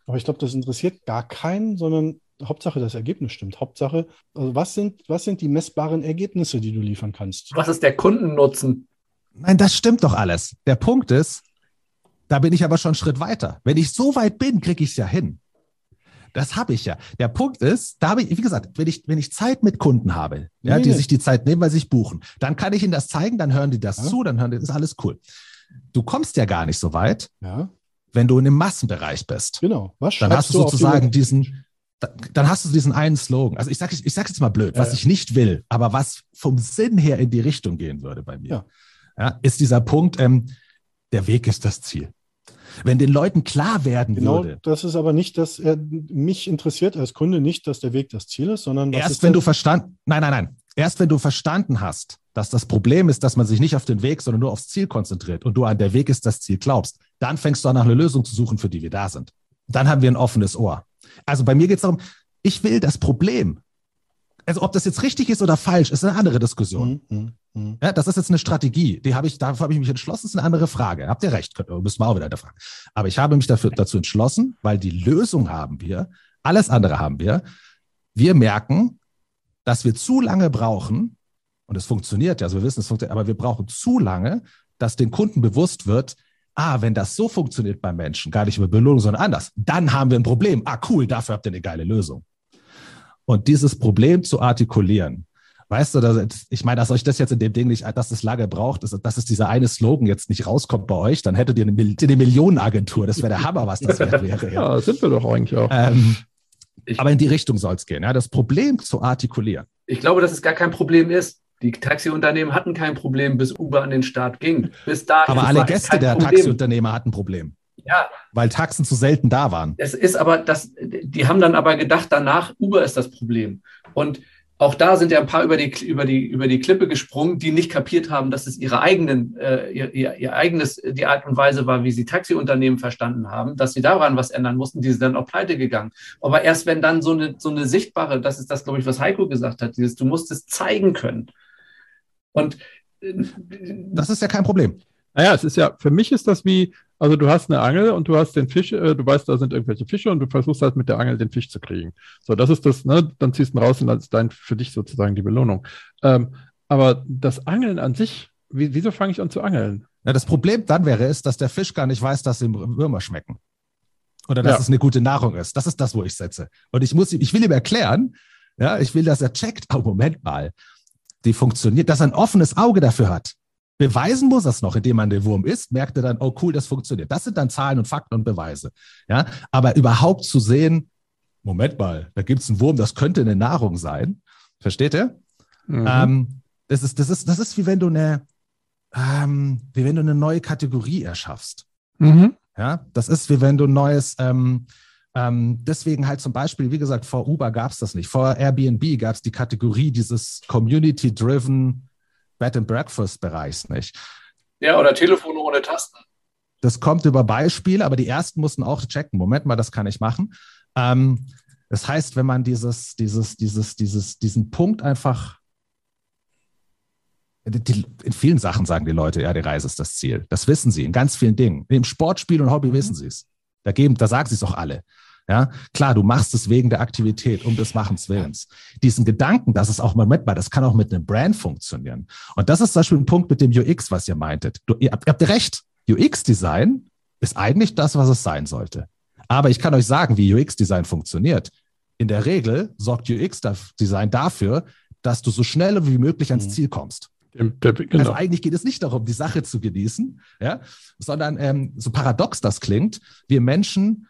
Aber ich glaube, das interessiert gar keinen, sondern Hauptsache das Ergebnis stimmt. Hauptsache, also was sind, was sind die messbaren Ergebnisse, die du liefern kannst? Was ist der Kundennutzen? Nein, das stimmt doch alles. Der Punkt ist, da bin ich aber schon einen Schritt weiter. Wenn ich so weit bin, kriege ich es ja hin. Das habe ich ja. Der Punkt ist, da habe ich, wie gesagt, wenn ich, wenn ich Zeit mit Kunden habe, ja, Nee, die nee. sich die Zeit nehmen, weil sie sich buchen, dann kann ich ihnen das zeigen, dann hören die das Ja. zu, dann hören die, das ist alles cool. Du kommst ja gar nicht so weit, Ja, wenn du in dem Massenbereich bist. genau. Was Dann hast du die sozusagen diesen, da- dann hast du diesen einen Slogan. Also ich sage ich sag jetzt mal blöd, was Ja. ich nicht will, aber was vom Sinn her in die Richtung gehen würde bei mir, ist dieser Punkt, ähm, der Weg ist das Ziel. Wenn den Leuten klar werden Genau, würde, das ist aber nicht, dass er mich interessiert als Kunde nicht, dass der Weg das Ziel ist, sondern erst ist wenn der, du verstanden, nein, nein, nein, erst wenn du verstanden hast, dass das Problem ist, dass man sich nicht auf den Weg, sondern nur aufs Ziel konzentriert und du an der Weg ist das Ziel glaubst, dann fängst du an, nach einer Lösung zu suchen, für die wir da sind. Dann haben wir ein offenes Ohr. Also bei mir geht es darum, ich will das Problem. Also ob das jetzt richtig ist oder falsch, ist eine andere Diskussion. Hm, hm, hm. Ja, das ist jetzt eine Strategie. Die habe ich, dafür habe ich mich entschlossen, das ist eine andere Frage. Habt ihr recht, könnt, müssen wir auch wieder hinterfragen. Aber ich habe mich dafür, dazu entschlossen, weil die Lösung haben wir, alles andere haben wir. Wir merken, dass wir zu lange brauchen, und es funktioniert ja, also wir wissen, es funktioniert, aber wir brauchen zu lange, dass den Kunden bewusst wird, ah, wenn das so funktioniert beim Menschen, gar nicht über Belohnung, sondern anders, dann haben wir ein Problem. Ah, cool, dafür habt ihr eine geile Lösung. Und dieses Problem zu artikulieren, Weißt du, dass, ich meine, dass euch das jetzt in dem Ding nicht, dass es lange braucht, dass, dass es dieser eine Slogan jetzt nicht rauskommt bei euch, dann hättet ihr eine, eine Millionenagentur. Das wäre der Hammer, was das wäre. Ja. Ja, sind wir doch eigentlich auch. Ähm, Ich- aber in die Richtung soll es gehen, ja, das Problem zu artikulieren. Ich glaube, dass es gar kein Problem ist. Die Taxiunternehmen hatten kein Problem, bis Uber an den Start ging. Bis dahin Aber alle Gäste der Problem. Taxiunternehmer hatten ein Problem, Ja, weil Taxen zu selten da waren. es ist aber das, die haben dann aber gedacht, danach, Uber ist das Problem. Und auch da sind ja ein paar über die, über die, über die Klippe gesprungen, die nicht kapiert haben, dass es ihre eigenen, äh, ihr, ihr, ihr eigenes, die Art und Weise war, wie sie Taxiunternehmen verstanden haben, dass sie daran was ändern mussten, die sind dann auch pleite gegangen. Aber erst wenn dann so eine, so eine sichtbare, das ist das, glaube ich, was Heiko gesagt hat, dieses, du musst es zeigen können. Und äh, Das ist ja kein Problem. Naja, es ist ja, für mich ist das wie, also du hast eine Angel und du hast den Fisch, äh, du weißt, da sind irgendwelche Fische und du versuchst halt mit der Angel den Fisch zu kriegen. So, das ist das, ne, dann ziehst du ihn raus und das ist dein, für dich sozusagen die Belohnung. Ähm, aber das Angeln an sich, wie, wieso fange ich an zu angeln? Ja, das Problem dann wäre es, dass der Fisch gar nicht weiß, dass ihm Würmer schmecken. Oder dass Ja. es eine gute Nahrung ist. Das ist das, wo ich setze. Und ich muss ihm, ich will ihm erklären, ja, ich will, dass er checkt, oh, Moment mal, die funktioniert, dass er ein offenes Auge dafür hat. Beweisen muss er es noch, indem man den Wurm isst, merkt er dann, oh cool, das funktioniert. Das sind dann Zahlen und Fakten und Beweise. Ja, aber überhaupt zu sehen, Moment mal, da gibt es einen Wurm, das könnte eine Nahrung sein. Versteht ihr? Mhm. Ähm, das, ist, das, ist, das ist wie wenn du eine, ähm, wie wenn du eine neue Kategorie erschaffst. Mhm. Ja, das ist wie wenn du ein neues, ähm, ähm, deswegen halt zum Beispiel, wie gesagt, vor Uber gab es das nicht. Vor Airbnb gab es die Kategorie dieses Community-driven Bed and Breakfast Bereichs nicht. ja, oder Telefone ohne Tasten. Das kommt über Beispiele, aber die ersten mussten auch checken. Moment mal, das kann ich machen. Ähm, das heißt, wenn man dieses, dieses, dieses, dieses, diesen Punkt einfach die, in vielen Sachen sagen die Leute, ja, die Reise ist das Ziel. Das wissen sie in ganz vielen Dingen. Im Sportspiel und Hobby wissen sie es. Da, geben, da sagen sie es auch alle. Ja, klar, du machst es wegen der Aktivität, um des Machens Willens. Diesen Gedanken, dass es auch, mal, das kann auch mit einem Brand funktionieren. Und das ist zum Beispiel ein Punkt mit dem UX, was ihr meintet. Du, ihr, habt, ihr habt recht. UX-Design ist eigentlich das, was es sein sollte. Aber ich kann euch sagen, wie UX-Design funktioniert. In der Regel sorgt UX-Design dafür, dass du so schnell wie möglich ans mhm. Ziel kommst. Genau. Also eigentlich geht es nicht darum, die Sache zu genießen, ja, sondern ähm, so paradox das klingt, wir Menschen,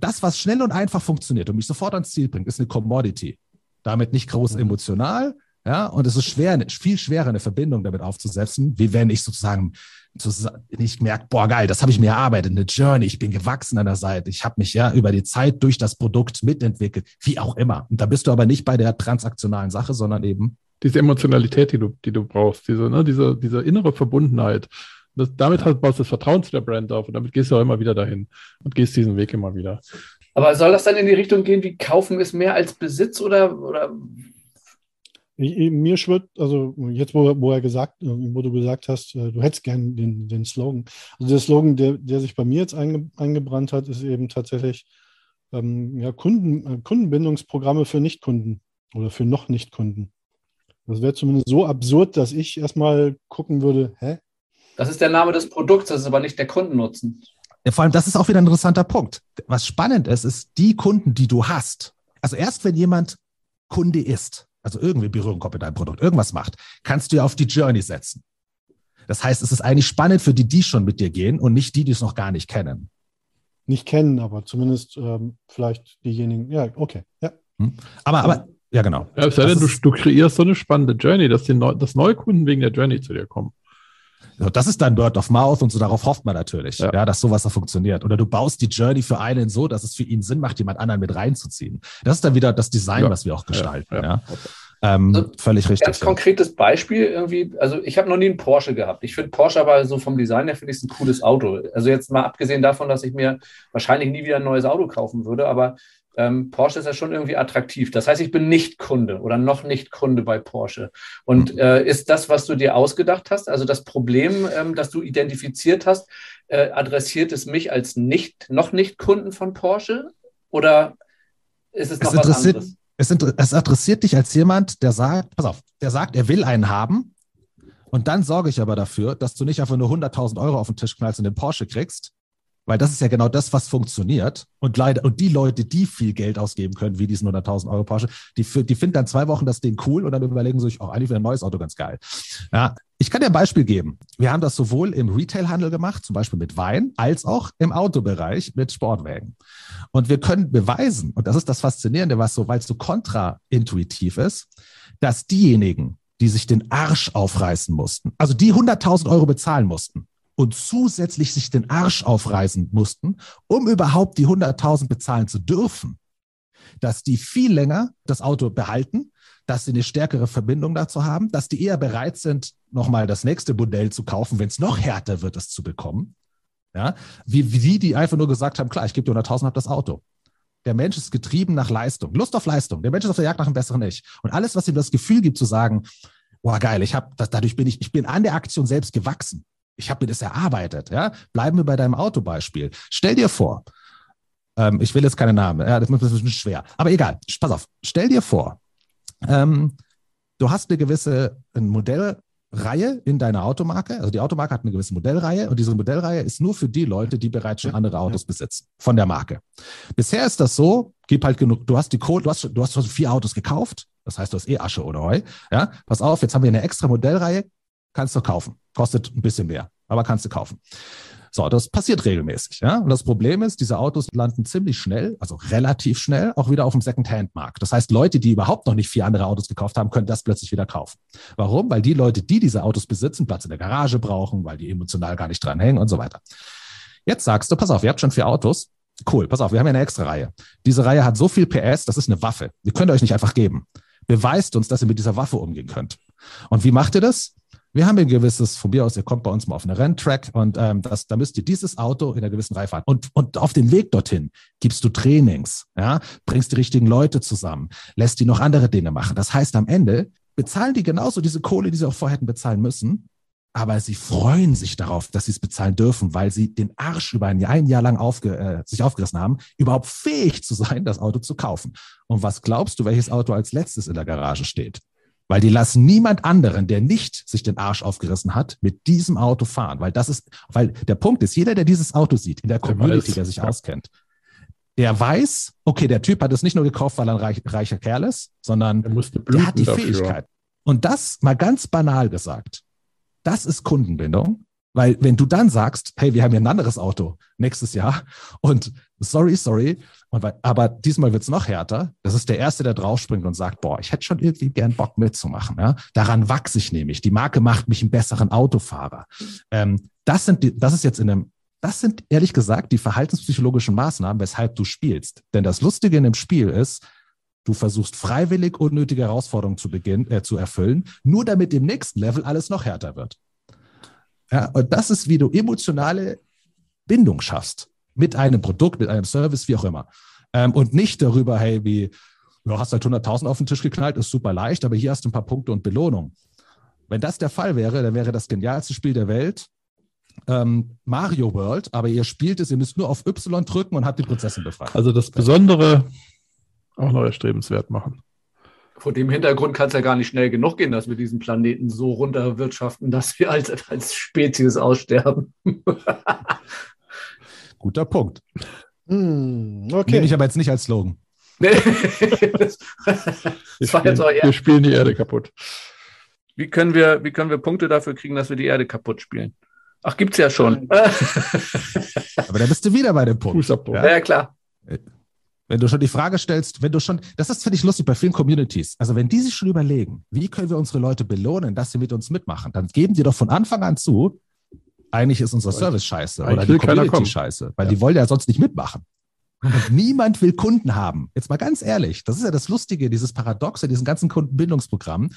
das, was schnell und einfach funktioniert und mich sofort ans Ziel bringt, ist eine Commodity. Damit nicht groß mhm. emotional, ja, und es ist schwer, viel schwerer, eine Verbindung damit aufzusetzen, wie wenn ich sozusagen ich merke, boah, geil, das habe ich mir erarbeitet, eine Journey, ich bin gewachsen an der Seite, ich habe mich ja über die Zeit durch das Produkt mitentwickelt, wie auch immer. Und da bist du aber nicht bei der transaktionalen Sache, sondern eben diese Emotionalität, die du, die du brauchst, diese, ne, diese, diese innere Verbundenheit. Das, damit hast, baust du das Vertrauen zu der Brand auf und damit gehst du auch immer wieder dahin und gehst diesen Weg immer wieder. Aber soll das dann in die Richtung gehen, wie kaufen ist mehr als Besitz oder, oder ich, mir schwirrt, also jetzt, wo, wo, er gesagt, wo du gesagt hast, äh, du hättest gern den, den Slogan. Also der Slogan, der, der sich bei mir jetzt einge, eingebrannt hat, ist eben tatsächlich ähm, ja, Kunden, äh, Kundenbindungsprogramme für Nichtkunden oder für noch Nichtkunden. Das wäre zumindest so absurd, dass ich erstmal gucken würde, hä? Das ist der Name des Produkts, das ist aber nicht der Kundennutzen. Ja, vor allem, das ist auch wieder ein interessanter Punkt. Was spannend ist, ist die Kunden, die du hast. Also erst wenn jemand Kunde ist, also irgendwie Berührung kommt mit deinem Produkt, irgendwas macht, kannst du ja auf die Journey setzen. Das heißt, es ist eigentlich spannend für die, die schon mit dir gehen und nicht die, die es noch gar nicht kennen. Nicht kennen, aber zumindest ähm, vielleicht diejenigen, ja, okay, ja. Hm. Aber, aber, ja, genau. Ja, sei denn, du, du kreierst so eine spannende Journey, dass, die Neu dass Neukunden wegen der Journey zu dir kommen. Das ist dann Word of Mouth und so, darauf hofft man natürlich, ja. ja. dass sowas da funktioniert. Oder du baust die Journey für einen so, dass es für ihn Sinn macht, jemand anderen mit reinzuziehen. Das ist dann wieder das Design, ja. was wir auch gestalten. Ja. ja. Ähm, also, völlig richtig. Ganz konkretes Beispiel irgendwie, also ich habe noch nie einen Porsche gehabt. Ich finde Porsche aber so vom Design her finde ich es ein cooles Auto. Also jetzt mal abgesehen davon, dass ich mir wahrscheinlich nie wieder ein neues Auto kaufen würde, aber ähm, Porsche ist ja schon irgendwie attraktiv. Das heißt, ich bin nicht Kunde oder noch nicht Kunde bei Porsche. Und hm. äh, ist das, was du dir ausgedacht hast, also das Problem, ähm, das du identifiziert hast, äh, adressiert es mich als nicht, noch nicht Kunden von Porsche? Oder ist es noch es was anderes? Es, es adressiert dich als jemand, der sagt, pass auf, der sagt, er will einen haben. Und dann sorge ich aber dafür, dass du nicht einfach nur 100.000 Euro auf den Tisch knallst und den Porsche kriegst, weil das ist ja genau das, was funktioniert. Und leider, und die Leute, die viel Geld ausgeben können, wie diesen 100.000 Euro Porsche, die, die finden dann zwei Wochen das Ding cool und dann überlegen sich, auch oh, eigentlich wäre ein neues Auto ganz geil. Ja, ich kann dir ein Beispiel geben. Wir haben das sowohl im Retailhandel gemacht, zum Beispiel mit Wein, als auch im Autobereich mit Sportwagen. Und wir können beweisen, und das ist das Faszinierende, was so, weil es so kontraintuitiv ist, dass diejenigen, die sich den Arsch aufreißen mussten, also die 100.000 Euro bezahlen mussten, und zusätzlich sich den Arsch aufreißen mussten, um überhaupt die 100.000 bezahlen zu dürfen, dass die viel länger das Auto behalten, dass sie eine stärkere Verbindung dazu haben, dass die eher bereit sind, nochmal das nächste Modell zu kaufen, wenn es noch härter wird, es zu bekommen. Ja, wie, wie die, die einfach nur gesagt haben, klar, ich gebe dir 100.000, habe das Auto. Der Mensch ist getrieben nach Leistung, Lust auf Leistung. Der Mensch ist auf der Jagd nach einem besseren Ich. Und alles, was ihm das Gefühl gibt, zu sagen, boah, geil, ich habe, dadurch bin ich, ich bin an der Aktion selbst gewachsen. Ich habe mir das erarbeitet. Ja? Bleiben wir bei deinem Autobeispiel. Stell dir vor, ähm, ich will jetzt keine Namen, ja, das ist ein bisschen schwer, aber egal, pass auf, stell dir vor, ähm, du hast eine gewisse ein Modellreihe in deiner Automarke. Also die Automarke hat eine gewisse Modellreihe und diese Modellreihe ist nur für die Leute, die bereits schon andere Autos besitzen von der Marke. Bisher ist das so, gib halt genug, du hast die Kohle, du hast, du hast schon vier Autos gekauft, das heißt, du hast eh Asche oder Heu. Ja, pass auf, jetzt haben wir eine extra Modellreihe, kannst du kaufen. Kostet ein bisschen mehr, aber kannst du kaufen. So, das passiert regelmäßig. Ja? Und das Problem ist, diese Autos landen ziemlich schnell, also relativ schnell, auch wieder auf dem Second-Hand-Markt. Das heißt, Leute, die überhaupt noch nicht vier andere Autos gekauft haben, können das plötzlich wieder kaufen. Warum? Weil die Leute, die diese Autos besitzen, Platz in der Garage brauchen, weil die emotional gar nicht dran hängen und so weiter. Jetzt sagst du, pass auf, ihr habt schon vier Autos. Cool, pass auf, wir haben ja eine extra Reihe. Diese Reihe hat so viel PS, das ist eine Waffe. Die könnt ihr euch nicht einfach geben. Beweist uns, dass ihr mit dieser Waffe umgehen könnt. Und wie macht ihr das? Wir haben ein gewisses, von mir aus, ihr kommt bei uns mal auf eine Renntrack und ähm, das, da müsst ihr dieses Auto in einer gewissen Reihe fahren. Und, und auf dem Weg dorthin gibst du Trainings, ja, bringst die richtigen Leute zusammen, lässt die noch andere Dinge machen. Das heißt, am Ende bezahlen die genauso diese Kohle, die sie auch vorher hätten bezahlen müssen, aber sie freuen sich darauf, dass sie es bezahlen dürfen, weil sie den Arsch über ein Jahr, ein Jahr lang aufge, äh, sich aufgerissen haben, überhaupt fähig zu sein, das Auto zu kaufen. Und was glaubst du, welches Auto als letztes in der Garage steht? Weil die lassen niemand anderen, der nicht sich den Arsch aufgerissen hat, mit diesem Auto fahren. Weil das ist, weil der Punkt ist, jeder, der dieses Auto sieht, in der Community, der sich auskennt, der weiß, okay, der Typ hat es nicht nur gekauft, weil er ein reich, reicher Kerl ist, sondern der hat die dafür. Fähigkeit. Und das mal ganz banal gesagt, das ist Kundenbindung. Weil wenn du dann sagst, hey, wir haben hier ein anderes Auto nächstes Jahr und sorry, sorry, und, aber diesmal wird es noch härter, das ist der Erste, der draufspringt und sagt, boah, ich hätte schon irgendwie gern Bock mitzumachen. Ja? Daran wachse ich nämlich. Die Marke macht mich einen besseren Autofahrer. Ähm, das, sind die, das ist jetzt in einem das sind ehrlich gesagt die verhaltenspsychologischen Maßnahmen, weshalb du spielst. Denn das Lustige in dem Spiel ist, du versuchst freiwillig unnötige Herausforderungen zu, beginnen, äh, zu erfüllen, nur damit im nächsten Level alles noch härter wird. Ja, und das ist, wie du emotionale Bindung schaffst mit einem Produkt, mit einem Service, wie auch immer. Ähm, und nicht darüber, hey, wie, du hast halt 100.000 auf den Tisch geknallt, ist super leicht, aber hier hast du ein paar Punkte und Belohnung. Wenn das der Fall wäre, dann wäre das genialste Spiel der Welt ähm, Mario World, aber ihr spielt es, ihr müsst nur auf Y drücken und habt die Prinzessin befreit. Also das Besondere auch noch erstrebenswert machen. Vor dem Hintergrund kann es ja gar nicht schnell genug gehen, dass wir diesen Planeten so runterwirtschaften, dass wir als, als Spezies aussterben. Guter Punkt. Hm, okay. Nehme ich aber jetzt nicht als Slogan. Nee. das, das war jetzt auch eher. wir spielen die Erde kaputt. Wie können, wir, wie können wir Punkte dafür kriegen, dass wir die Erde kaputt spielen? Ach, gibt's ja schon. Aber da bist du wieder bei dem Punkt. Ja? ja, klar. Wenn du schon die Frage stellst, wenn du schon, das ist, finde ich, lustig bei vielen Communities. Also, wenn die sich schon überlegen, wie können wir unsere Leute belohnen, dass sie mit uns mitmachen, dann geben die doch von Anfang an zu, eigentlich ist unser Service scheiße oder die Community scheiße, weil ja. die wollen ja sonst nicht mitmachen. Und niemand will Kunden haben. Jetzt mal ganz ehrlich, das ist ja das Lustige, dieses Paradoxe, diesen ganzen Kundenbindungsprogramm.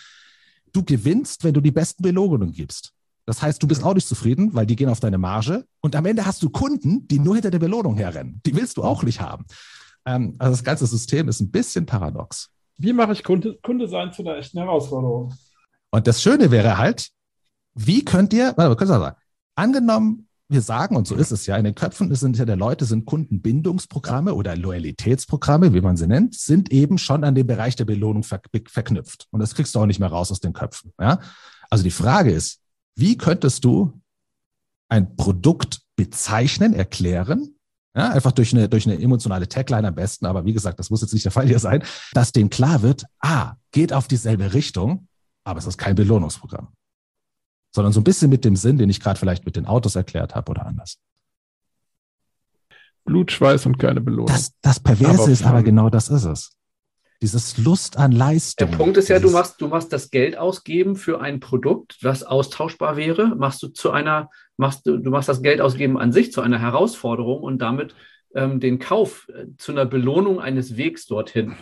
Du gewinnst, wenn du die besten Belohnungen gibst. Das heißt, du bist auch nicht zufrieden, weil die gehen auf deine Marge und am Ende hast du Kunden, die nur hinter der Belohnung herrennen. Die willst du auch nicht haben. Ähm, also das ganze System ist ein bisschen paradox. Wie mache ich Kunde, Kunde sein zu einer echten Herausforderung? Und das Schöne wäre halt, wie könnt ihr, warte, wir können sagen, angenommen, wir sagen, und so ist es ja, in den Köpfen sind ja der Leute sind Kundenbindungsprogramme oder Loyalitätsprogramme, wie man sie nennt, sind eben schon an den Bereich der Belohnung ver verknüpft. Und das kriegst du auch nicht mehr raus aus den Köpfen. Ja? Also die Frage ist, wie könntest du ein Produkt bezeichnen, erklären? Ja, einfach durch eine, durch eine emotionale Tagline am besten, aber wie gesagt, das muss jetzt nicht der Fall hier sein, dass dem klar wird, ah, geht auf dieselbe Richtung, aber es ist kein Belohnungsprogramm. Sondern so ein bisschen mit dem Sinn, den ich gerade vielleicht mit den Autos erklärt habe oder anders. Blut, Schweiß und keine Belohnung. Das, das Perverse aber ist aber genau das ist es. Dieses Lust an Leistung. Der Punkt ist ja, du machst, du machst das Geld ausgeben für ein Produkt, das austauschbar wäre, machst du zu einer, machst du, du machst das Geld ausgeben an sich zu einer Herausforderung und damit ähm, den Kauf äh, zu einer Belohnung eines Wegs dorthin.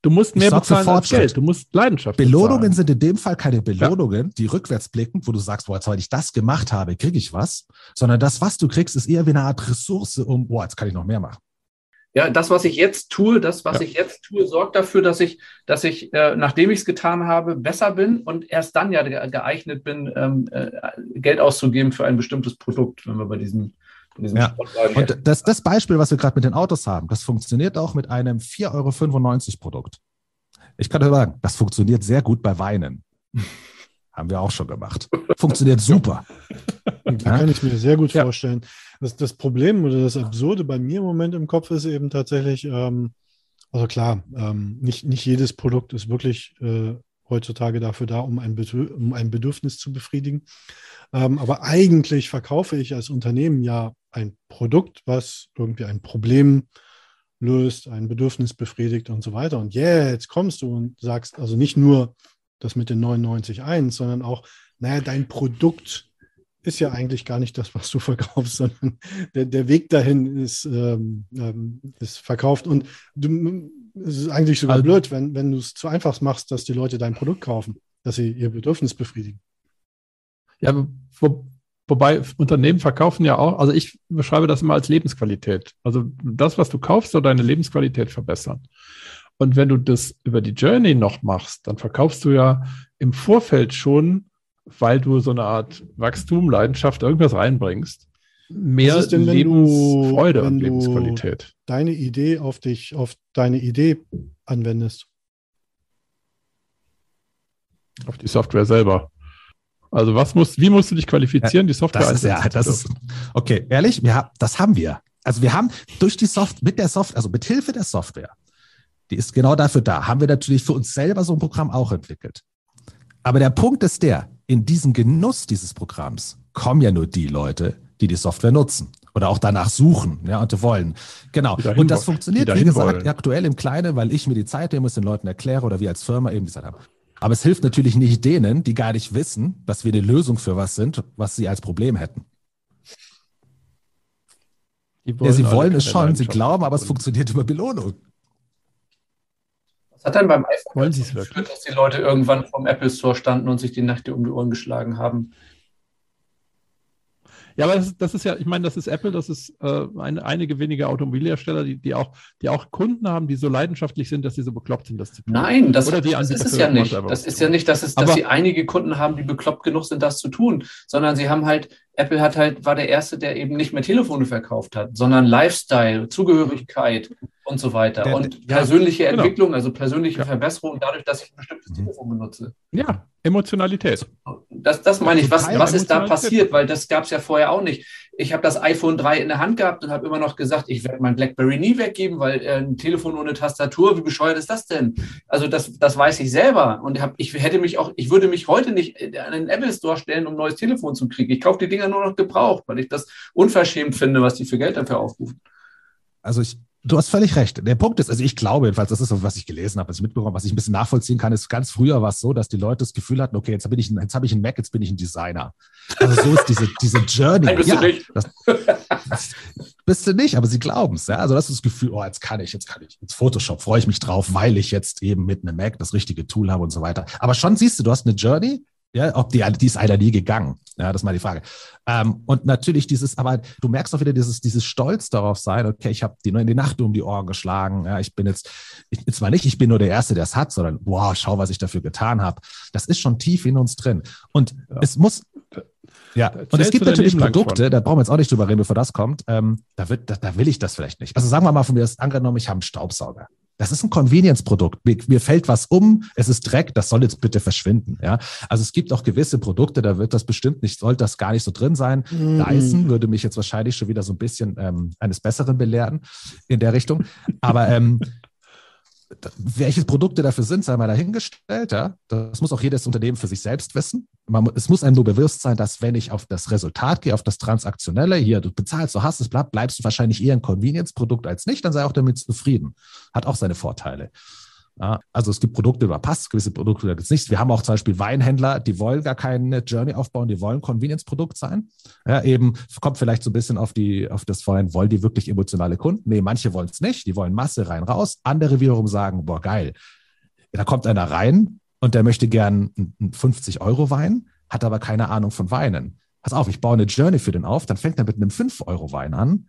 Du musst mehr bezahlen als Geld. Du musst Leidenschaft Belohnungen bezahlen. sind in dem Fall keine Belohnungen, ja. die rückwärts blicken, wo du sagst, boah, jetzt, weil ich das gemacht habe, kriege ich was. Sondern das, was du kriegst, ist eher wie eine Art Ressource, um, boah, jetzt kann ich noch mehr machen. Ja, das, was ich jetzt tue, das, was ja. ich jetzt tue, sorgt dafür, dass ich, dass ich, äh, nachdem ich es getan habe, besser bin und erst dann ja geeignet bin, ähm, äh, Geld auszugeben für ein bestimmtes Produkt, wenn wir bei diesem, ja. Und das, das Beispiel, was wir gerade mit den Autos haben, das funktioniert auch mit einem 4,95 Euro Produkt. Ich kann dir sagen, das funktioniert sehr gut bei Weinen. Haben wir auch schon gemacht. Funktioniert super. Da kann ich mir sehr gut ja. vorstellen. Das, das Problem oder das Absurde bei mir im Moment im Kopf ist eben tatsächlich, ähm, also klar, ähm, nicht, nicht jedes Produkt ist wirklich äh, heutzutage dafür da, um ein, um ein Bedürfnis zu befriedigen. Ähm, aber eigentlich verkaufe ich als Unternehmen ja ein Produkt, was irgendwie ein Problem löst, ein Bedürfnis befriedigt und so weiter. Und jetzt kommst du und sagst also nicht nur das mit den 99.1, sondern auch, naja, dein Produkt ist ja eigentlich gar nicht das, was du verkaufst, sondern der, der Weg dahin ist, ähm, ähm ist verkauft. Und du, es ist eigentlich sogar also, blöd, wenn, wenn du es zu einfach machst, dass die Leute dein Produkt kaufen, dass sie ihr Bedürfnis befriedigen. Ja, wo, wobei Unternehmen verkaufen ja auch, also ich beschreibe das immer als Lebensqualität. Also das, was du kaufst, soll deine Lebensqualität verbessern. Und wenn du das über die Journey noch machst, dann verkaufst du ja im Vorfeld schon weil du so eine Art Wachstum, Leidenschaft, irgendwas reinbringst, mehr denn, Lebensfreude und Lebensqualität. deine Idee auf dich, auf deine Idee anwendest. Auf die Software selber. Also was muss, wie musst du dich qualifizieren, ja, die Software das ist, ja, das ist, okay, ehrlich, ja, das haben wir. also wir haben durch die Software, mit der Software, also mit Hilfe der Software, die ist genau dafür da, haben wir natürlich für uns selber so ein Programm auch entwickelt. Aber der Punkt ist der, in diesen Genuss dieses Programms kommen ja nur die Leute, die die Software nutzen oder auch danach suchen ja, und wollen. Genau. Und das funktioniert, wie gesagt, wollen. aktuell im Kleinen, weil ich mir die Zeit nehmen muss, den Leuten erkläre oder wir als Firma eben Zeit haben. Aber es hilft natürlich nicht denen, die gar nicht wissen, dass wir die Lösung für was sind, was sie als Problem hätten. Wollen ja, sie wollen es schon, sie glauben, aber es funktioniert über Belohnung. Hat denn beim iPhone wollen Sie es wirklich? dass die Leute irgendwann vom Apple Store standen und sich die Nacht um die Ohren geschlagen haben? Ja, aber das, das, ist ja, ich meine, das ist Apple, das ist äh, eine, einige wenige Automobilhersteller, die, die, auch, die auch Kunden haben, die so leidenschaftlich sind, dass sie so bekloppt sind, das zu tun. Nein, das, Oder die das ist es ja nicht. Das ist ja nicht, dass, es, dass sie einige Kunden haben, die bekloppt genug sind, das zu tun, sondern sie haben halt Apple hat halt, war der Erste, der eben nicht mehr Telefone verkauft hat, sondern Lifestyle, Zugehörigkeit und so weiter. Der, und persönliche ja, genau. Entwicklung, also persönliche ja. Verbesserung dadurch, dass ich ein bestimmtes mhm. Telefon benutze. Ja, Emotionalität. Das, das meine ich. Was, was ist da passiert? Weil das gab es ja vorher auch nicht ich habe das iPhone 3 in der Hand gehabt und habe immer noch gesagt, ich werde mein BlackBerry nie weggeben, weil äh, ein Telefon ohne Tastatur, wie bescheuert ist das denn? Also das, das weiß ich selber und hab, ich hätte mich auch, ich würde mich heute nicht an den Apple Store stellen, um ein neues Telefon zu kriegen. Ich kaufe die Dinger nur noch gebraucht, weil ich das unverschämt finde, was die für Geld dafür aufrufen. Also ich, Du hast völlig recht. Der Punkt ist, also ich glaube jedenfalls, das ist, was ich gelesen habe, was ich mitbekommen habe, was ich ein bisschen nachvollziehen kann, ist ganz früher war es so, dass die Leute das Gefühl hatten, okay, jetzt habe ich, jetzt hab ich einen Mac, jetzt bin ich ein Designer. Also so ist diese, diese Journey. Nein, bist ja, du nicht. Das, das, bist du nicht, aber sie glauben es. Ja? Also das ist das Gefühl, oh, jetzt kann ich, jetzt kann ich, jetzt Photoshop, freue ich mich drauf, weil ich jetzt eben mit einem Mac das richtige Tool habe und so weiter. Aber schon siehst du, du hast eine Journey, ja, ob die, die ist einer nie gegangen. Ja, das ist mal die Frage. Ähm, und natürlich dieses, aber du merkst auch wieder dieses, dieses Stolz darauf sein, okay, ich habe die nur in die Nacht um die Ohren geschlagen. Ja, ich bin jetzt, ich, zwar nicht, ich bin nur der Erste, der es hat, sondern wow, schau, was ich dafür getan habe. Das ist schon tief in uns drin. Und ja. es muss, ja, und es gibt natürlich Produkte, da brauchen wir jetzt auch nicht drüber reden, bevor das kommt. Ähm, da, wird, da, da will ich das vielleicht nicht. Also sagen wir mal von mir das angenommen, ich habe einen Staubsauger. Das ist ein Convenience-Produkt. Mir, mir, fällt was um, es ist Dreck, das soll jetzt bitte verschwinden. Ja, also es gibt auch gewisse Produkte, da wird das bestimmt nicht, sollte das gar nicht so drin sein. Mhm. Dyson würde mich jetzt wahrscheinlich schon wieder so ein bisschen ähm, eines Besseren belehren in der Richtung. Aber ähm, welche Produkte dafür sind, sei mal dahingestellt. Ja? Das muss auch jedes Unternehmen für sich selbst wissen. Man, es muss einem nur bewusst sein, dass wenn ich auf das Resultat gehe, auf das Transaktionelle, hier, du bezahlst, du hast es, bleib, bleibst du wahrscheinlich eher ein Convenience-Produkt als nicht, dann sei auch damit zufrieden. Hat auch seine Vorteile. Ja, also es gibt Produkte, da passt, gewisse Produkte, da gibt es nichts. Wir haben auch zum Beispiel Weinhändler, die wollen gar keine Journey aufbauen, die wollen Convenience-Produkt sein. Ja, eben kommt vielleicht so ein bisschen auf, die, auf das vorhin, wollen die wirklich emotionale Kunden? Nee, manche wollen es nicht, die wollen Masse rein, raus. Andere wiederum sagen, boah, geil. Da kommt einer rein und der möchte gern einen 50-Euro-Wein, hat aber keine Ahnung von Weinen. Pass auf, ich baue eine Journey für den auf, dann fängt er mit einem 5-Euro-Wein an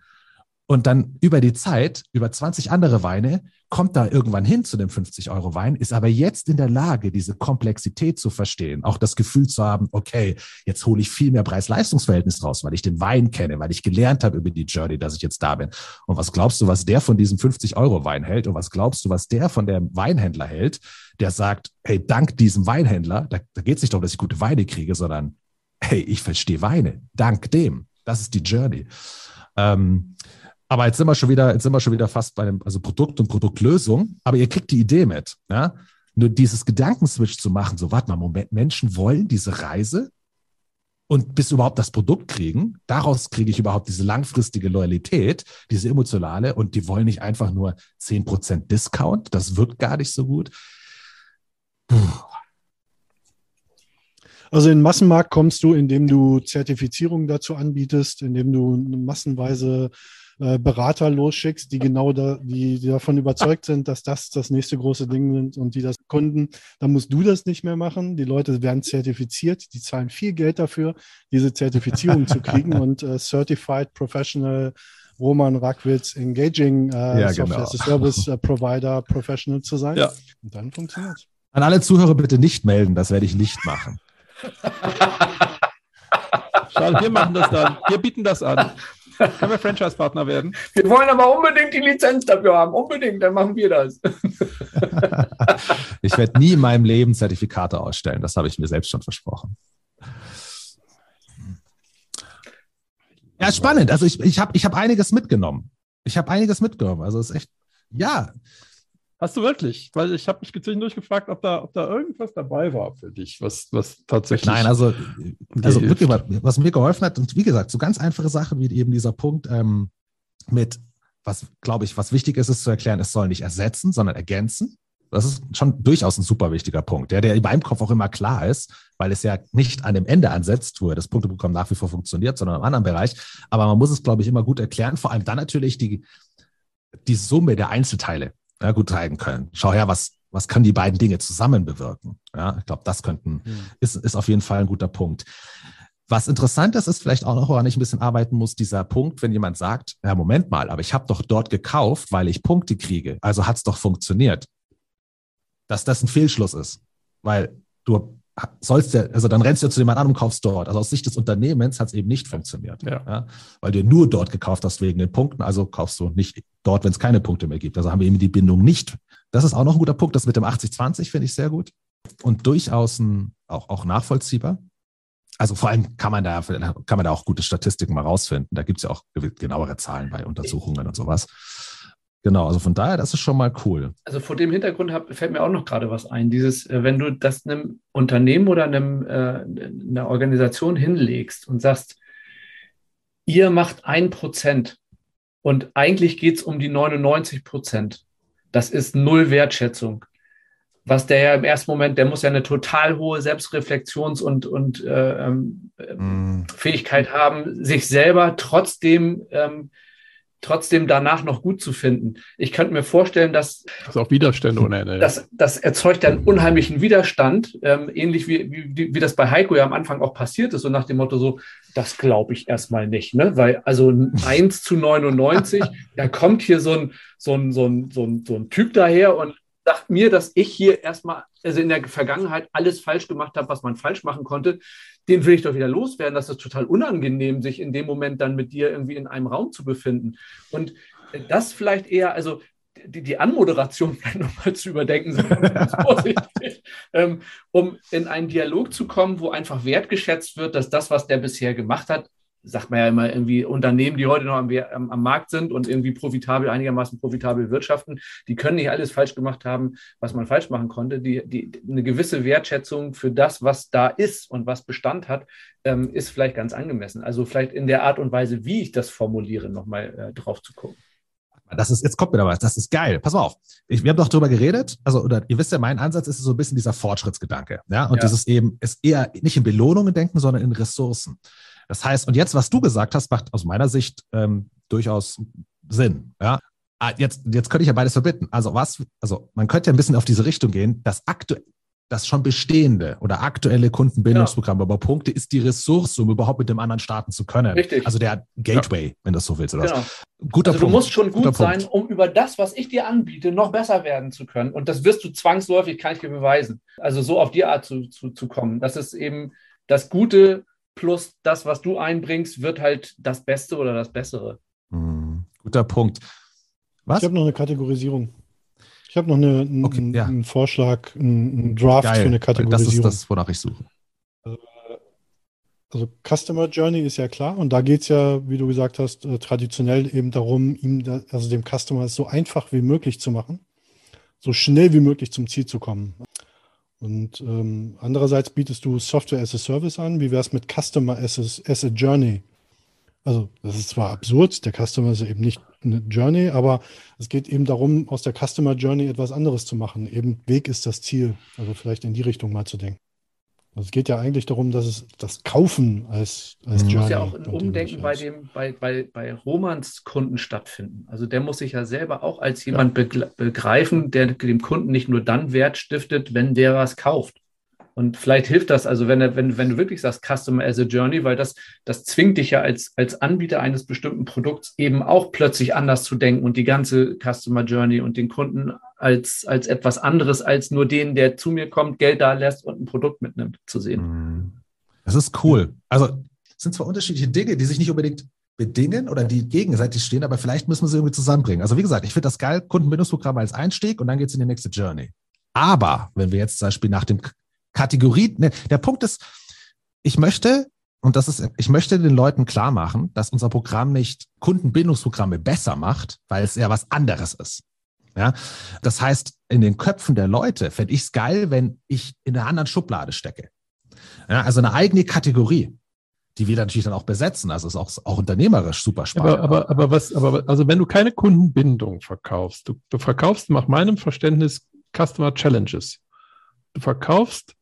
und dann über die Zeit, über 20 andere Weine, kommt da irgendwann hin zu dem 50-Euro-Wein, ist aber jetzt in der Lage, diese Komplexität zu verstehen, auch das Gefühl zu haben, okay, jetzt hole ich viel mehr Preis-Leistungs-Verhältnis raus, weil ich den Wein kenne, weil ich gelernt habe über die Journey, dass ich jetzt da bin. Und was glaubst du, was der von diesem 50-Euro-Wein hält? Und was glaubst du, was der von dem Weinhändler hält, der sagt, hey, dank diesem Weinhändler, da, da geht es nicht darum, dass ich gute Weine kriege, sondern hey, ich verstehe Weine, dank dem. Das ist die Journey. Ähm, aber jetzt sind wir schon wieder, jetzt sind wir schon wieder fast bei dem, also Produkt und Produktlösung. Aber ihr kriegt die Idee mit, ja. Nur dieses Gedankenswitch zu machen, so, warte mal, Moment, Menschen wollen diese Reise und bis überhaupt das Produkt kriegen, daraus kriege ich überhaupt diese langfristige Loyalität, diese emotionale und die wollen nicht einfach nur 10% Discount, das wirkt gar nicht so gut. Puh. Also in den Massenmarkt kommst du, indem du Zertifizierungen dazu anbietest, indem du massenweise äh, Berater losschickst, die genau da, die, die davon überzeugt sind, dass das das nächste große Ding sind und die das Kunden, dann musst du das nicht mehr machen. Die Leute werden zertifiziert, die zahlen viel Geld dafür, diese Zertifizierung zu kriegen und äh, Certified Professional Roman Rackwitz Engaging äh, ja, Software genau. Service äh, Provider Professional zu sein. Ja. Und dann funktioniert es. An alle Zuhörer bitte nicht melden, das werde ich nicht machen. Schade, wir machen das dann. Wir bieten das an. Können wir Franchise-Partner werden? Wir wollen aber unbedingt die Lizenz dafür haben. Unbedingt, dann machen wir das. ich werde nie in meinem Leben Zertifikate ausstellen. Das habe ich mir selbst schon versprochen. Ja, spannend. Also ich, ich habe ich hab einiges mitgenommen. Ich habe einiges mitgenommen. Also es ist echt, ja. Hast du wirklich? Weil ich habe mich zwischendurch gefragt, ob da, ob da irgendwas dabei war für dich, was, was tatsächlich. Nein, also, also wirklich, was mir geholfen hat, und wie gesagt, so ganz einfache Sachen wie eben dieser Punkt ähm, mit, was glaube ich, was wichtig ist, ist zu erklären, es soll nicht ersetzen, sondern ergänzen. Das ist schon durchaus ein super wichtiger Punkt, der, der in meinem Kopf auch immer klar ist, weil es ja nicht an dem Ende ansetzt, wo das Punkteprogramm nach wie vor funktioniert, sondern im anderen Bereich. Aber man muss es, glaube ich, immer gut erklären, vor allem dann natürlich die, die Summe der Einzelteile ja, gut zeigen können. Schau her, was, was können die beiden Dinge zusammen bewirken? Ja, ich glaube, das könnten, mhm. ist, ist auf jeden Fall ein guter Punkt. Was interessant ist, ist vielleicht auch noch, woran ich ein bisschen arbeiten muss, dieser Punkt, wenn jemand sagt, ja, Moment mal, aber ich habe doch dort gekauft, weil ich Punkte kriege, also hat es doch funktioniert dass das ein Fehlschluss ist. Weil du sollst ja, also dann rennst du zu jemand anderem und kaufst dort. Also aus Sicht des Unternehmens hat es eben nicht funktioniert. Ja. ja. Weil du nur dort gekauft hast wegen den Punkten, also kaufst du nicht dort, wenn es keine Punkte mehr gibt. Also haben wir eben die Bindung nicht. Das ist auch noch ein guter Punkt. Das mit dem 80-20 finde ich sehr gut und durchaus ein, auch, auch nachvollziehbar. Also vor allem kann man da, kann man da auch gute Statistiken mal rausfinden. Da gibt es ja auch genauere Zahlen bei Untersuchungen und sowas. Genau, also von daher, das ist schon mal cool. Also vor dem Hintergrund hab, fällt mir auch noch gerade was ein. Dieses, äh, wenn du das einem Unternehmen oder einem, äh, einer Organisation hinlegst und sagst, ihr macht ein Prozent und eigentlich geht es um die 99 Prozent. Das ist null Wertschätzung. Was der ja im ersten Moment, der muss ja eine total hohe Selbstreflexions- und, und äh, ähm, mm. Fähigkeit haben, sich selber trotzdem ähm, trotzdem danach noch gut zu finden. Ich könnte mir vorstellen, dass das auch Widerstände ohne Ende. Das, das erzeugt einen unheimlichen Widerstand, ähm, ähnlich wie, wie, wie das bei Heiko ja am Anfang auch passiert ist, so nach dem Motto so, das glaube ich erstmal nicht, ne? Weil also 1 zu 99, da kommt hier so ein, so ein, so ein, so ein, so ein Typ daher und sagt mir, dass ich hier erstmal, also in der Vergangenheit alles falsch gemacht habe, was man falsch machen konnte den will ich doch wieder loswerden. Das ist total unangenehm, sich in dem Moment dann mit dir irgendwie in einem Raum zu befinden. Und das vielleicht eher, also die, die Anmoderation nochmal zu überdenken, ähm, um in einen Dialog zu kommen, wo einfach wertgeschätzt wird, dass das, was der bisher gemacht hat, sagt man ja immer irgendwie Unternehmen, die heute noch am, am, Markt sind und irgendwie profitabel, einigermaßen profitabel wirtschaften, die können nicht alles falsch gemacht haben, was man falsch machen konnte. Die, die, eine gewisse Wertschätzung für das, was da ist und was Bestand hat, ähm, ist vielleicht ganz angemessen. Also vielleicht in der Art und Weise, wie ich das formuliere, nochmal äh, drauf zu gucken. Das ist, jetzt kommt mir da was, das ist geil. Pass mal auf. Ich, wir haben doch darüber geredet, also, oder ihr wisst ja, mein Ansatz ist so ein bisschen dieser Fortschrittsgedanke. Ja, und ja. das ist eben, ist eher nicht in Belohnungen denken, sondern in Ressourcen. Das heißt, und jetzt, was du gesagt hast, macht aus meiner Sicht ähm, durchaus Sinn. Ja? Ah, jetzt, jetzt könnte ich ja beides verbinden. Also was, also man könnte ja ein bisschen auf diese Richtung gehen, das aktuell das schon bestehende oder aktuelle Kundenbindungsprogramm, ja. aber Punkte ist die Ressource, um überhaupt mit dem anderen starten zu können. Richtig. Also der Gateway, ja. wenn du so willst. Oder genau. Guter also Punkt. Du musst schon gut sein, um über das, was ich dir anbiete, noch besser werden zu können. Und das wirst du zwangsläufig, kann ich dir beweisen. Also so auf die Art zu, zu, zu kommen. Das ist eben das Gute plus das, was du einbringst, wird halt das Beste oder das Bessere. Hm, guter Punkt. Was? Ich habe noch eine Kategorisierung. Ich habe noch eine, einen, okay, ja. einen Vorschlag, einen Draft Geil, für eine Kategorisierung. Das ist das, wonach ich suche. Also, also Customer Journey ist ja klar und da geht es ja, wie du gesagt hast, äh, traditionell eben darum, ihm, also dem Customer es so einfach wie möglich zu machen, so schnell wie möglich zum Ziel zu kommen. Und ähm, andererseits bietest du Software as a Service an. Wie wäre es mit Customer as a, as a Journey? Also, das ist zwar absurd, der Customer ist eben nicht eine Journey, aber es geht eben darum, aus der Customer Journey etwas anderes zu machen. Eben Weg ist das Ziel. Also vielleicht in die Richtung mal zu denken. Also es geht ja eigentlich darum, dass es das Kaufen als, als Journey. muss ja auch ein Umdenken bei, dem, bei, bei, bei Romans Kunden stattfinden. Also der muss sich ja selber auch als jemand ja. begreifen, der dem Kunden nicht nur dann Wert stiftet, wenn der was kauft. Und vielleicht hilft das, also wenn, wenn, wenn du wirklich sagst, Customer as a Journey, weil das, das zwingt dich ja als, als Anbieter eines bestimmten Produkts eben auch plötzlich anders zu denken und die ganze Customer Journey und den Kunden als, als etwas anderes als nur den, der zu mir kommt, Geld da lässt und ein Produkt mitnimmt, zu sehen. Mhm. Das ist cool. Also es sind zwar unterschiedliche Dinge, die sich nicht unbedingt bedingen oder die gegenseitig stehen, aber vielleicht müssen wir sie irgendwie zusammenbringen. Also wie gesagt, ich finde das geil, Kundenbindungsprogramm als Einstieg und dann geht es in die nächste Journey. Aber wenn wir jetzt zum Beispiel nach dem Kategorie, ne, der Punkt ist, ich möchte und das ist, ich möchte den Leuten klar machen, dass unser Programm nicht Kundenbindungsprogramme besser macht, weil es ja was anderes ist. Ja, das heißt, in den Köpfen der Leute fände ich es geil, wenn ich in einer anderen Schublade stecke. Ja, also eine eigene Kategorie, die wir natürlich dann auch besetzen. Also ist auch, auch unternehmerisch super spannend. Aber, aber, aber was, aber also wenn du keine Kundenbindung verkaufst, du, du verkaufst nach meinem Verständnis Customer Challenges. Du verkaufst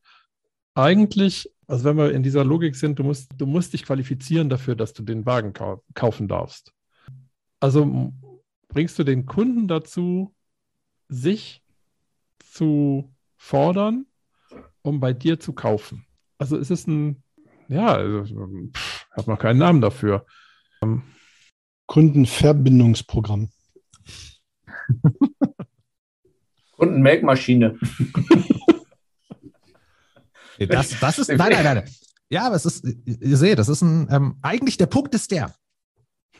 eigentlich, also wenn wir in dieser Logik sind, du musst, du musst dich qualifizieren dafür, dass du den Wagen kau kaufen darfst. Also bringst du den Kunden dazu, sich zu fordern, um bei dir zu kaufen. Also es ist ein, ja, also, ich habe noch keinen Namen dafür. Kundenverbindungsprogramm. Kundenmelkmaschine. das, das ist, nein, nein, nein. Ja, aber es ist, ihr seht, das ist ein, ähm, eigentlich der Punkt ist der,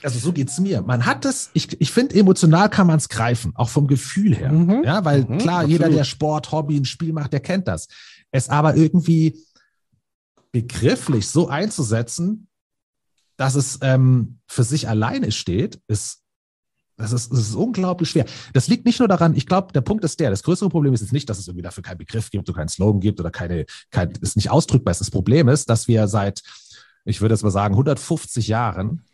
also so geht es mir. Man hat es, ich, ich finde, emotional kann man es greifen, auch vom Gefühl her. Mhm. Ja, weil mhm, klar, absolut. jeder, der Sport, Hobby, ein Spiel macht, der kennt das. Es aber irgendwie begrifflich so einzusetzen, dass es ähm, für sich alleine steht, ist das ist, das ist unglaublich schwer. Das liegt nicht nur daran, ich glaube, der Punkt ist der, das größere Problem ist jetzt nicht, dass es irgendwie dafür keinen Begriff gibt oder keinen Slogan gibt oder keine, kein, ist nicht ausdrückbar ist. Das Problem ist, dass wir seit, ich würde jetzt mal sagen, 150 Jahren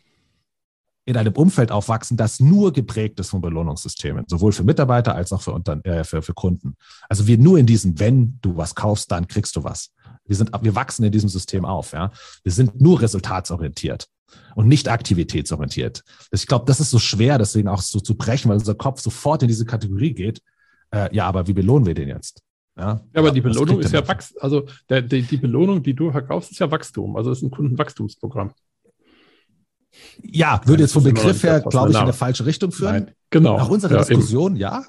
in einem Umfeld aufwachsen, das nur geprägt ist von Belohnungssystemen, sowohl für Mitarbeiter als auch für, Unter äh, für, für Kunden. Also wir nur in diesem, wenn du was kaufst, dann kriegst du was. Wir sind, wir wachsen in diesem System auf, ja. Wir sind nur resultatsorientiert und nicht aktivitätsorientiert. Ich glaube, das ist so schwer, deswegen auch so zu brechen, weil unser Kopf sofort in diese Kategorie geht. Äh, ja, aber wie belohnen wir den jetzt? Ja, ja aber die Belohnung ist ja Wachstum. Also der, die, die Belohnung, die du verkaufst, ist ja Wachstum. Also es ist ein Kundenwachstumsprogramm. Ja, würde jetzt vom Begriff her, glaube ich, in eine falsche Richtung führen. Nein, genau. Nach unserer ja, Diskussion, eben. ja.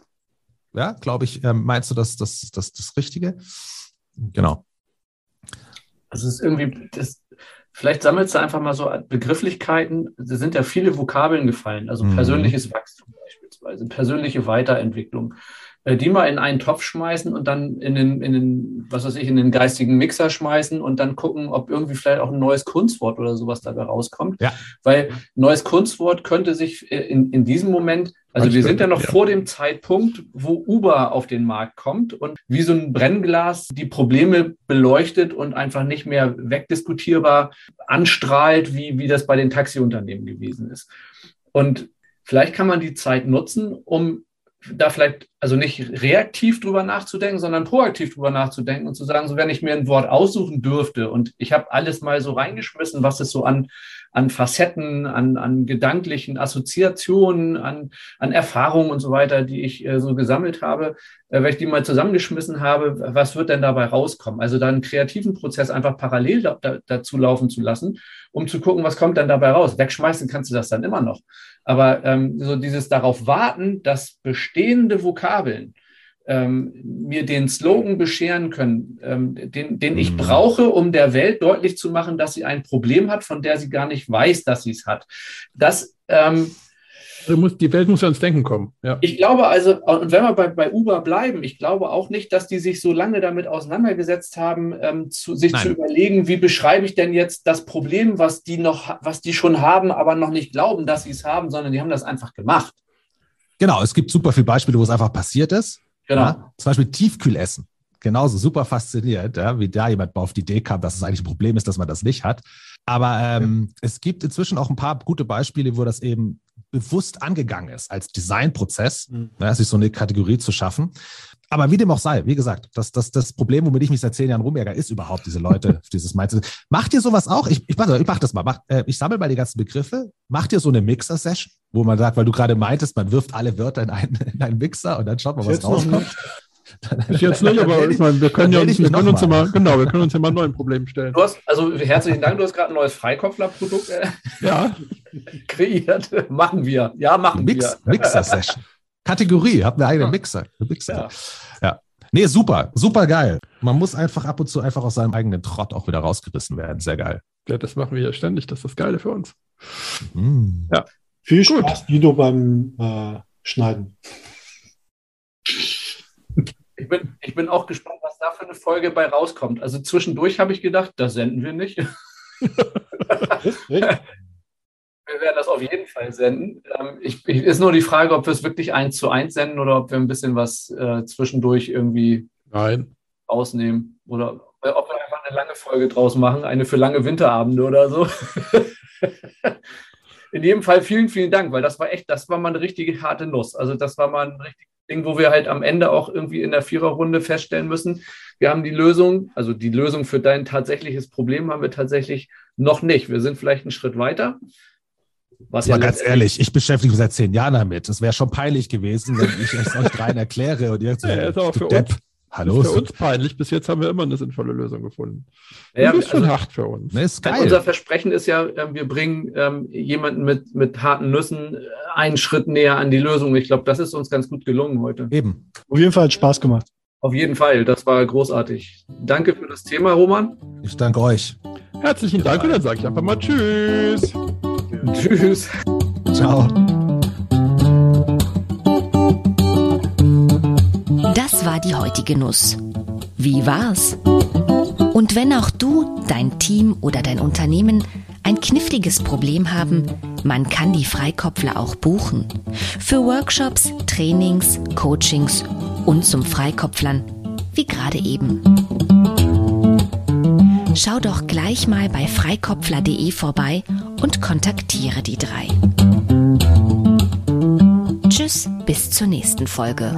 Ja, glaube ich, ähm, meinst du das, das, das, das Richtige? Genau. Also es ist irgendwie, das, vielleicht sammelst du einfach mal so Begrifflichkeiten. Es sind ja viele Vokabeln gefallen, also mhm. persönliches Wachstum beispielsweise, persönliche Weiterentwicklung. Äh, die mal in einen Topf schmeißen und dann in den, in den, was weiß ich, in den geistigen Mixer schmeißen und dann gucken, ob irgendwie vielleicht auch ein neues Kunstwort oder sowas dabei rauskommt. Ja. Weil neues Kunstwort könnte sich äh, in, in diesem Moment, also wir sind ja noch ja. vor dem Zeitpunkt, wo Uber auf den Markt kommt und wie so ein Brennglas die Probleme beleuchtet und einfach nicht mehr wegdiskutierbar anstrahlt, wie, wie das bei den Taxiunternehmen gewesen ist. Und vielleicht kann man die Zeit nutzen, um da vielleicht, also nicht reaktiv drüber nachzudenken, sondern proaktiv drüber nachzudenken und zu sagen, so wenn ich mir ein Wort aussuchen dürfte und ich habe alles mal so reingeschmissen, was es so an, an Facetten, an, an gedanklichen Assoziationen, an, an Erfahrungen und so weiter, die ich äh, so gesammelt habe, äh, wenn ich die mal zusammengeschmissen habe, was wird denn dabei rauskommen? Also da einen kreativen Prozess einfach parallel da, da, dazu laufen zu lassen, um zu gucken, was kommt denn dabei raus. Wegschmeißen kannst du das dann immer noch. Aber ähm, so dieses darauf warten, dass bestehende Vokabeln ähm, mir den Slogan bescheren können, ähm, den, den ich mhm. brauche, um der Welt deutlich zu machen, dass sie ein Problem hat, von der sie gar nicht weiß, dass sie es hat. Das ähm, muss, die Welt muss ja ins Denken kommen. Ja. Ich glaube also, und wenn wir bei, bei Uber bleiben, ich glaube auch nicht, dass die sich so lange damit auseinandergesetzt haben, ähm, zu, sich Nein. zu überlegen, wie beschreibe ich denn jetzt das Problem, was die noch, was die schon haben, aber noch nicht glauben, dass sie es haben, sondern die haben das einfach gemacht. Genau, es gibt super viele Beispiele, wo es einfach passiert ist. Genau. Ja, zum Beispiel Tiefkühlessen. Genauso super fasziniert, ja, wie da jemand mal auf die Idee kam, dass es eigentlich ein Problem ist, dass man das nicht hat. Aber ähm, es gibt inzwischen auch ein paar gute Beispiele, wo das eben bewusst angegangen ist, als Designprozess, mhm. ja, sich so eine Kategorie zu schaffen. Aber wie dem auch sei, wie gesagt, das, das, das Problem, womit ich mich seit zehn Jahren rumärgere, ist überhaupt diese Leute, dieses Mindset. Macht ihr sowas auch? Ich, ich, ich mach das mal. Mach, äh, ich sammle mal die ganzen Begriffe. Macht ihr so eine Mixer-Session, wo man sagt, weil du gerade meintest, man wirft alle Wörter in einen, in einen Mixer und dann schaut man, was rauskommt. Ich jetzt nicht, aber ich meine, wir können ja uns, wir können uns immer, genau, wir können uns ja mal neuen Problemen stellen. Du hast, also herzlichen Dank, du hast gerade ein neues Freikopfler-Produkt äh, ja. kreiert. Machen wir. Ja, machen Mix, wir. Mixer-Session. Kategorie, habt eine eigene Mixer. Mixer. Ja. ja. Nee, super, super geil. Man muss einfach ab und zu einfach aus seinem eigenen Trott auch wieder rausgerissen werden. Sehr geil. Ja, das machen wir ja ständig. Das ist das Geile für uns. Mhm. Ja. Viel Spaß, Guido, beim äh, Schneiden. Ich bin, ich bin auch gespannt, was da für eine Folge bei rauskommt. Also zwischendurch habe ich gedacht, das senden wir nicht. wir werden das auf jeden Fall senden. Ähm, ich, ich, ist nur die Frage, ob wir es wirklich eins zu eins senden oder ob wir ein bisschen was äh, zwischendurch irgendwie Nein. ausnehmen. Oder ob wir einfach eine lange Folge draus machen, eine für lange Winterabende oder so. In jedem Fall vielen, vielen Dank, weil das war echt, das war mal eine richtige harte Nuss. Also das war mal ein richtiges Ding, wo wir halt am Ende auch irgendwie in der Viererrunde feststellen müssen, wir haben die Lösung, also die Lösung für dein tatsächliches Problem haben wir tatsächlich noch nicht. Wir sind vielleicht einen Schritt weiter. Was ja ganz ehrlich, ich beschäftige mich seit zehn Jahren damit. Es wäre schon peinlich gewesen, wenn ich es euch dreien erkläre und ihr so, ja, ist auch für Depp. uns. Hallo. Das ist für uns peinlich. Bis jetzt haben wir immer eine sinnvolle Lösung gefunden. Ja, das ist schon also, hart für uns. Ne, ist geil. Unser Versprechen ist ja, ähm, wir bringen ähm, jemanden mit, mit harten Nüssen äh, einen Schritt näher an die Lösung. Ich glaube, das ist uns ganz gut gelungen heute. Eben. Auf jeden Fall hat Spaß gemacht. Auf jeden Fall, das war großartig. Danke für das Thema, Roman. Ich danke euch. Herzlichen Dank und dann sage ich einfach mal Tschüss. Tschüss. Ciao. Das war die heutige Nuss. Wie war's? Und wenn auch du, dein Team oder dein Unternehmen ein kniffliges Problem haben, man kann die Freikopfler auch buchen. Für Workshops, Trainings, Coachings und zum Freikopflern, wie gerade eben. Schau doch gleich mal bei freikopfler.de vorbei und kontaktiere die drei. Tschüss, bis zur nächsten Folge.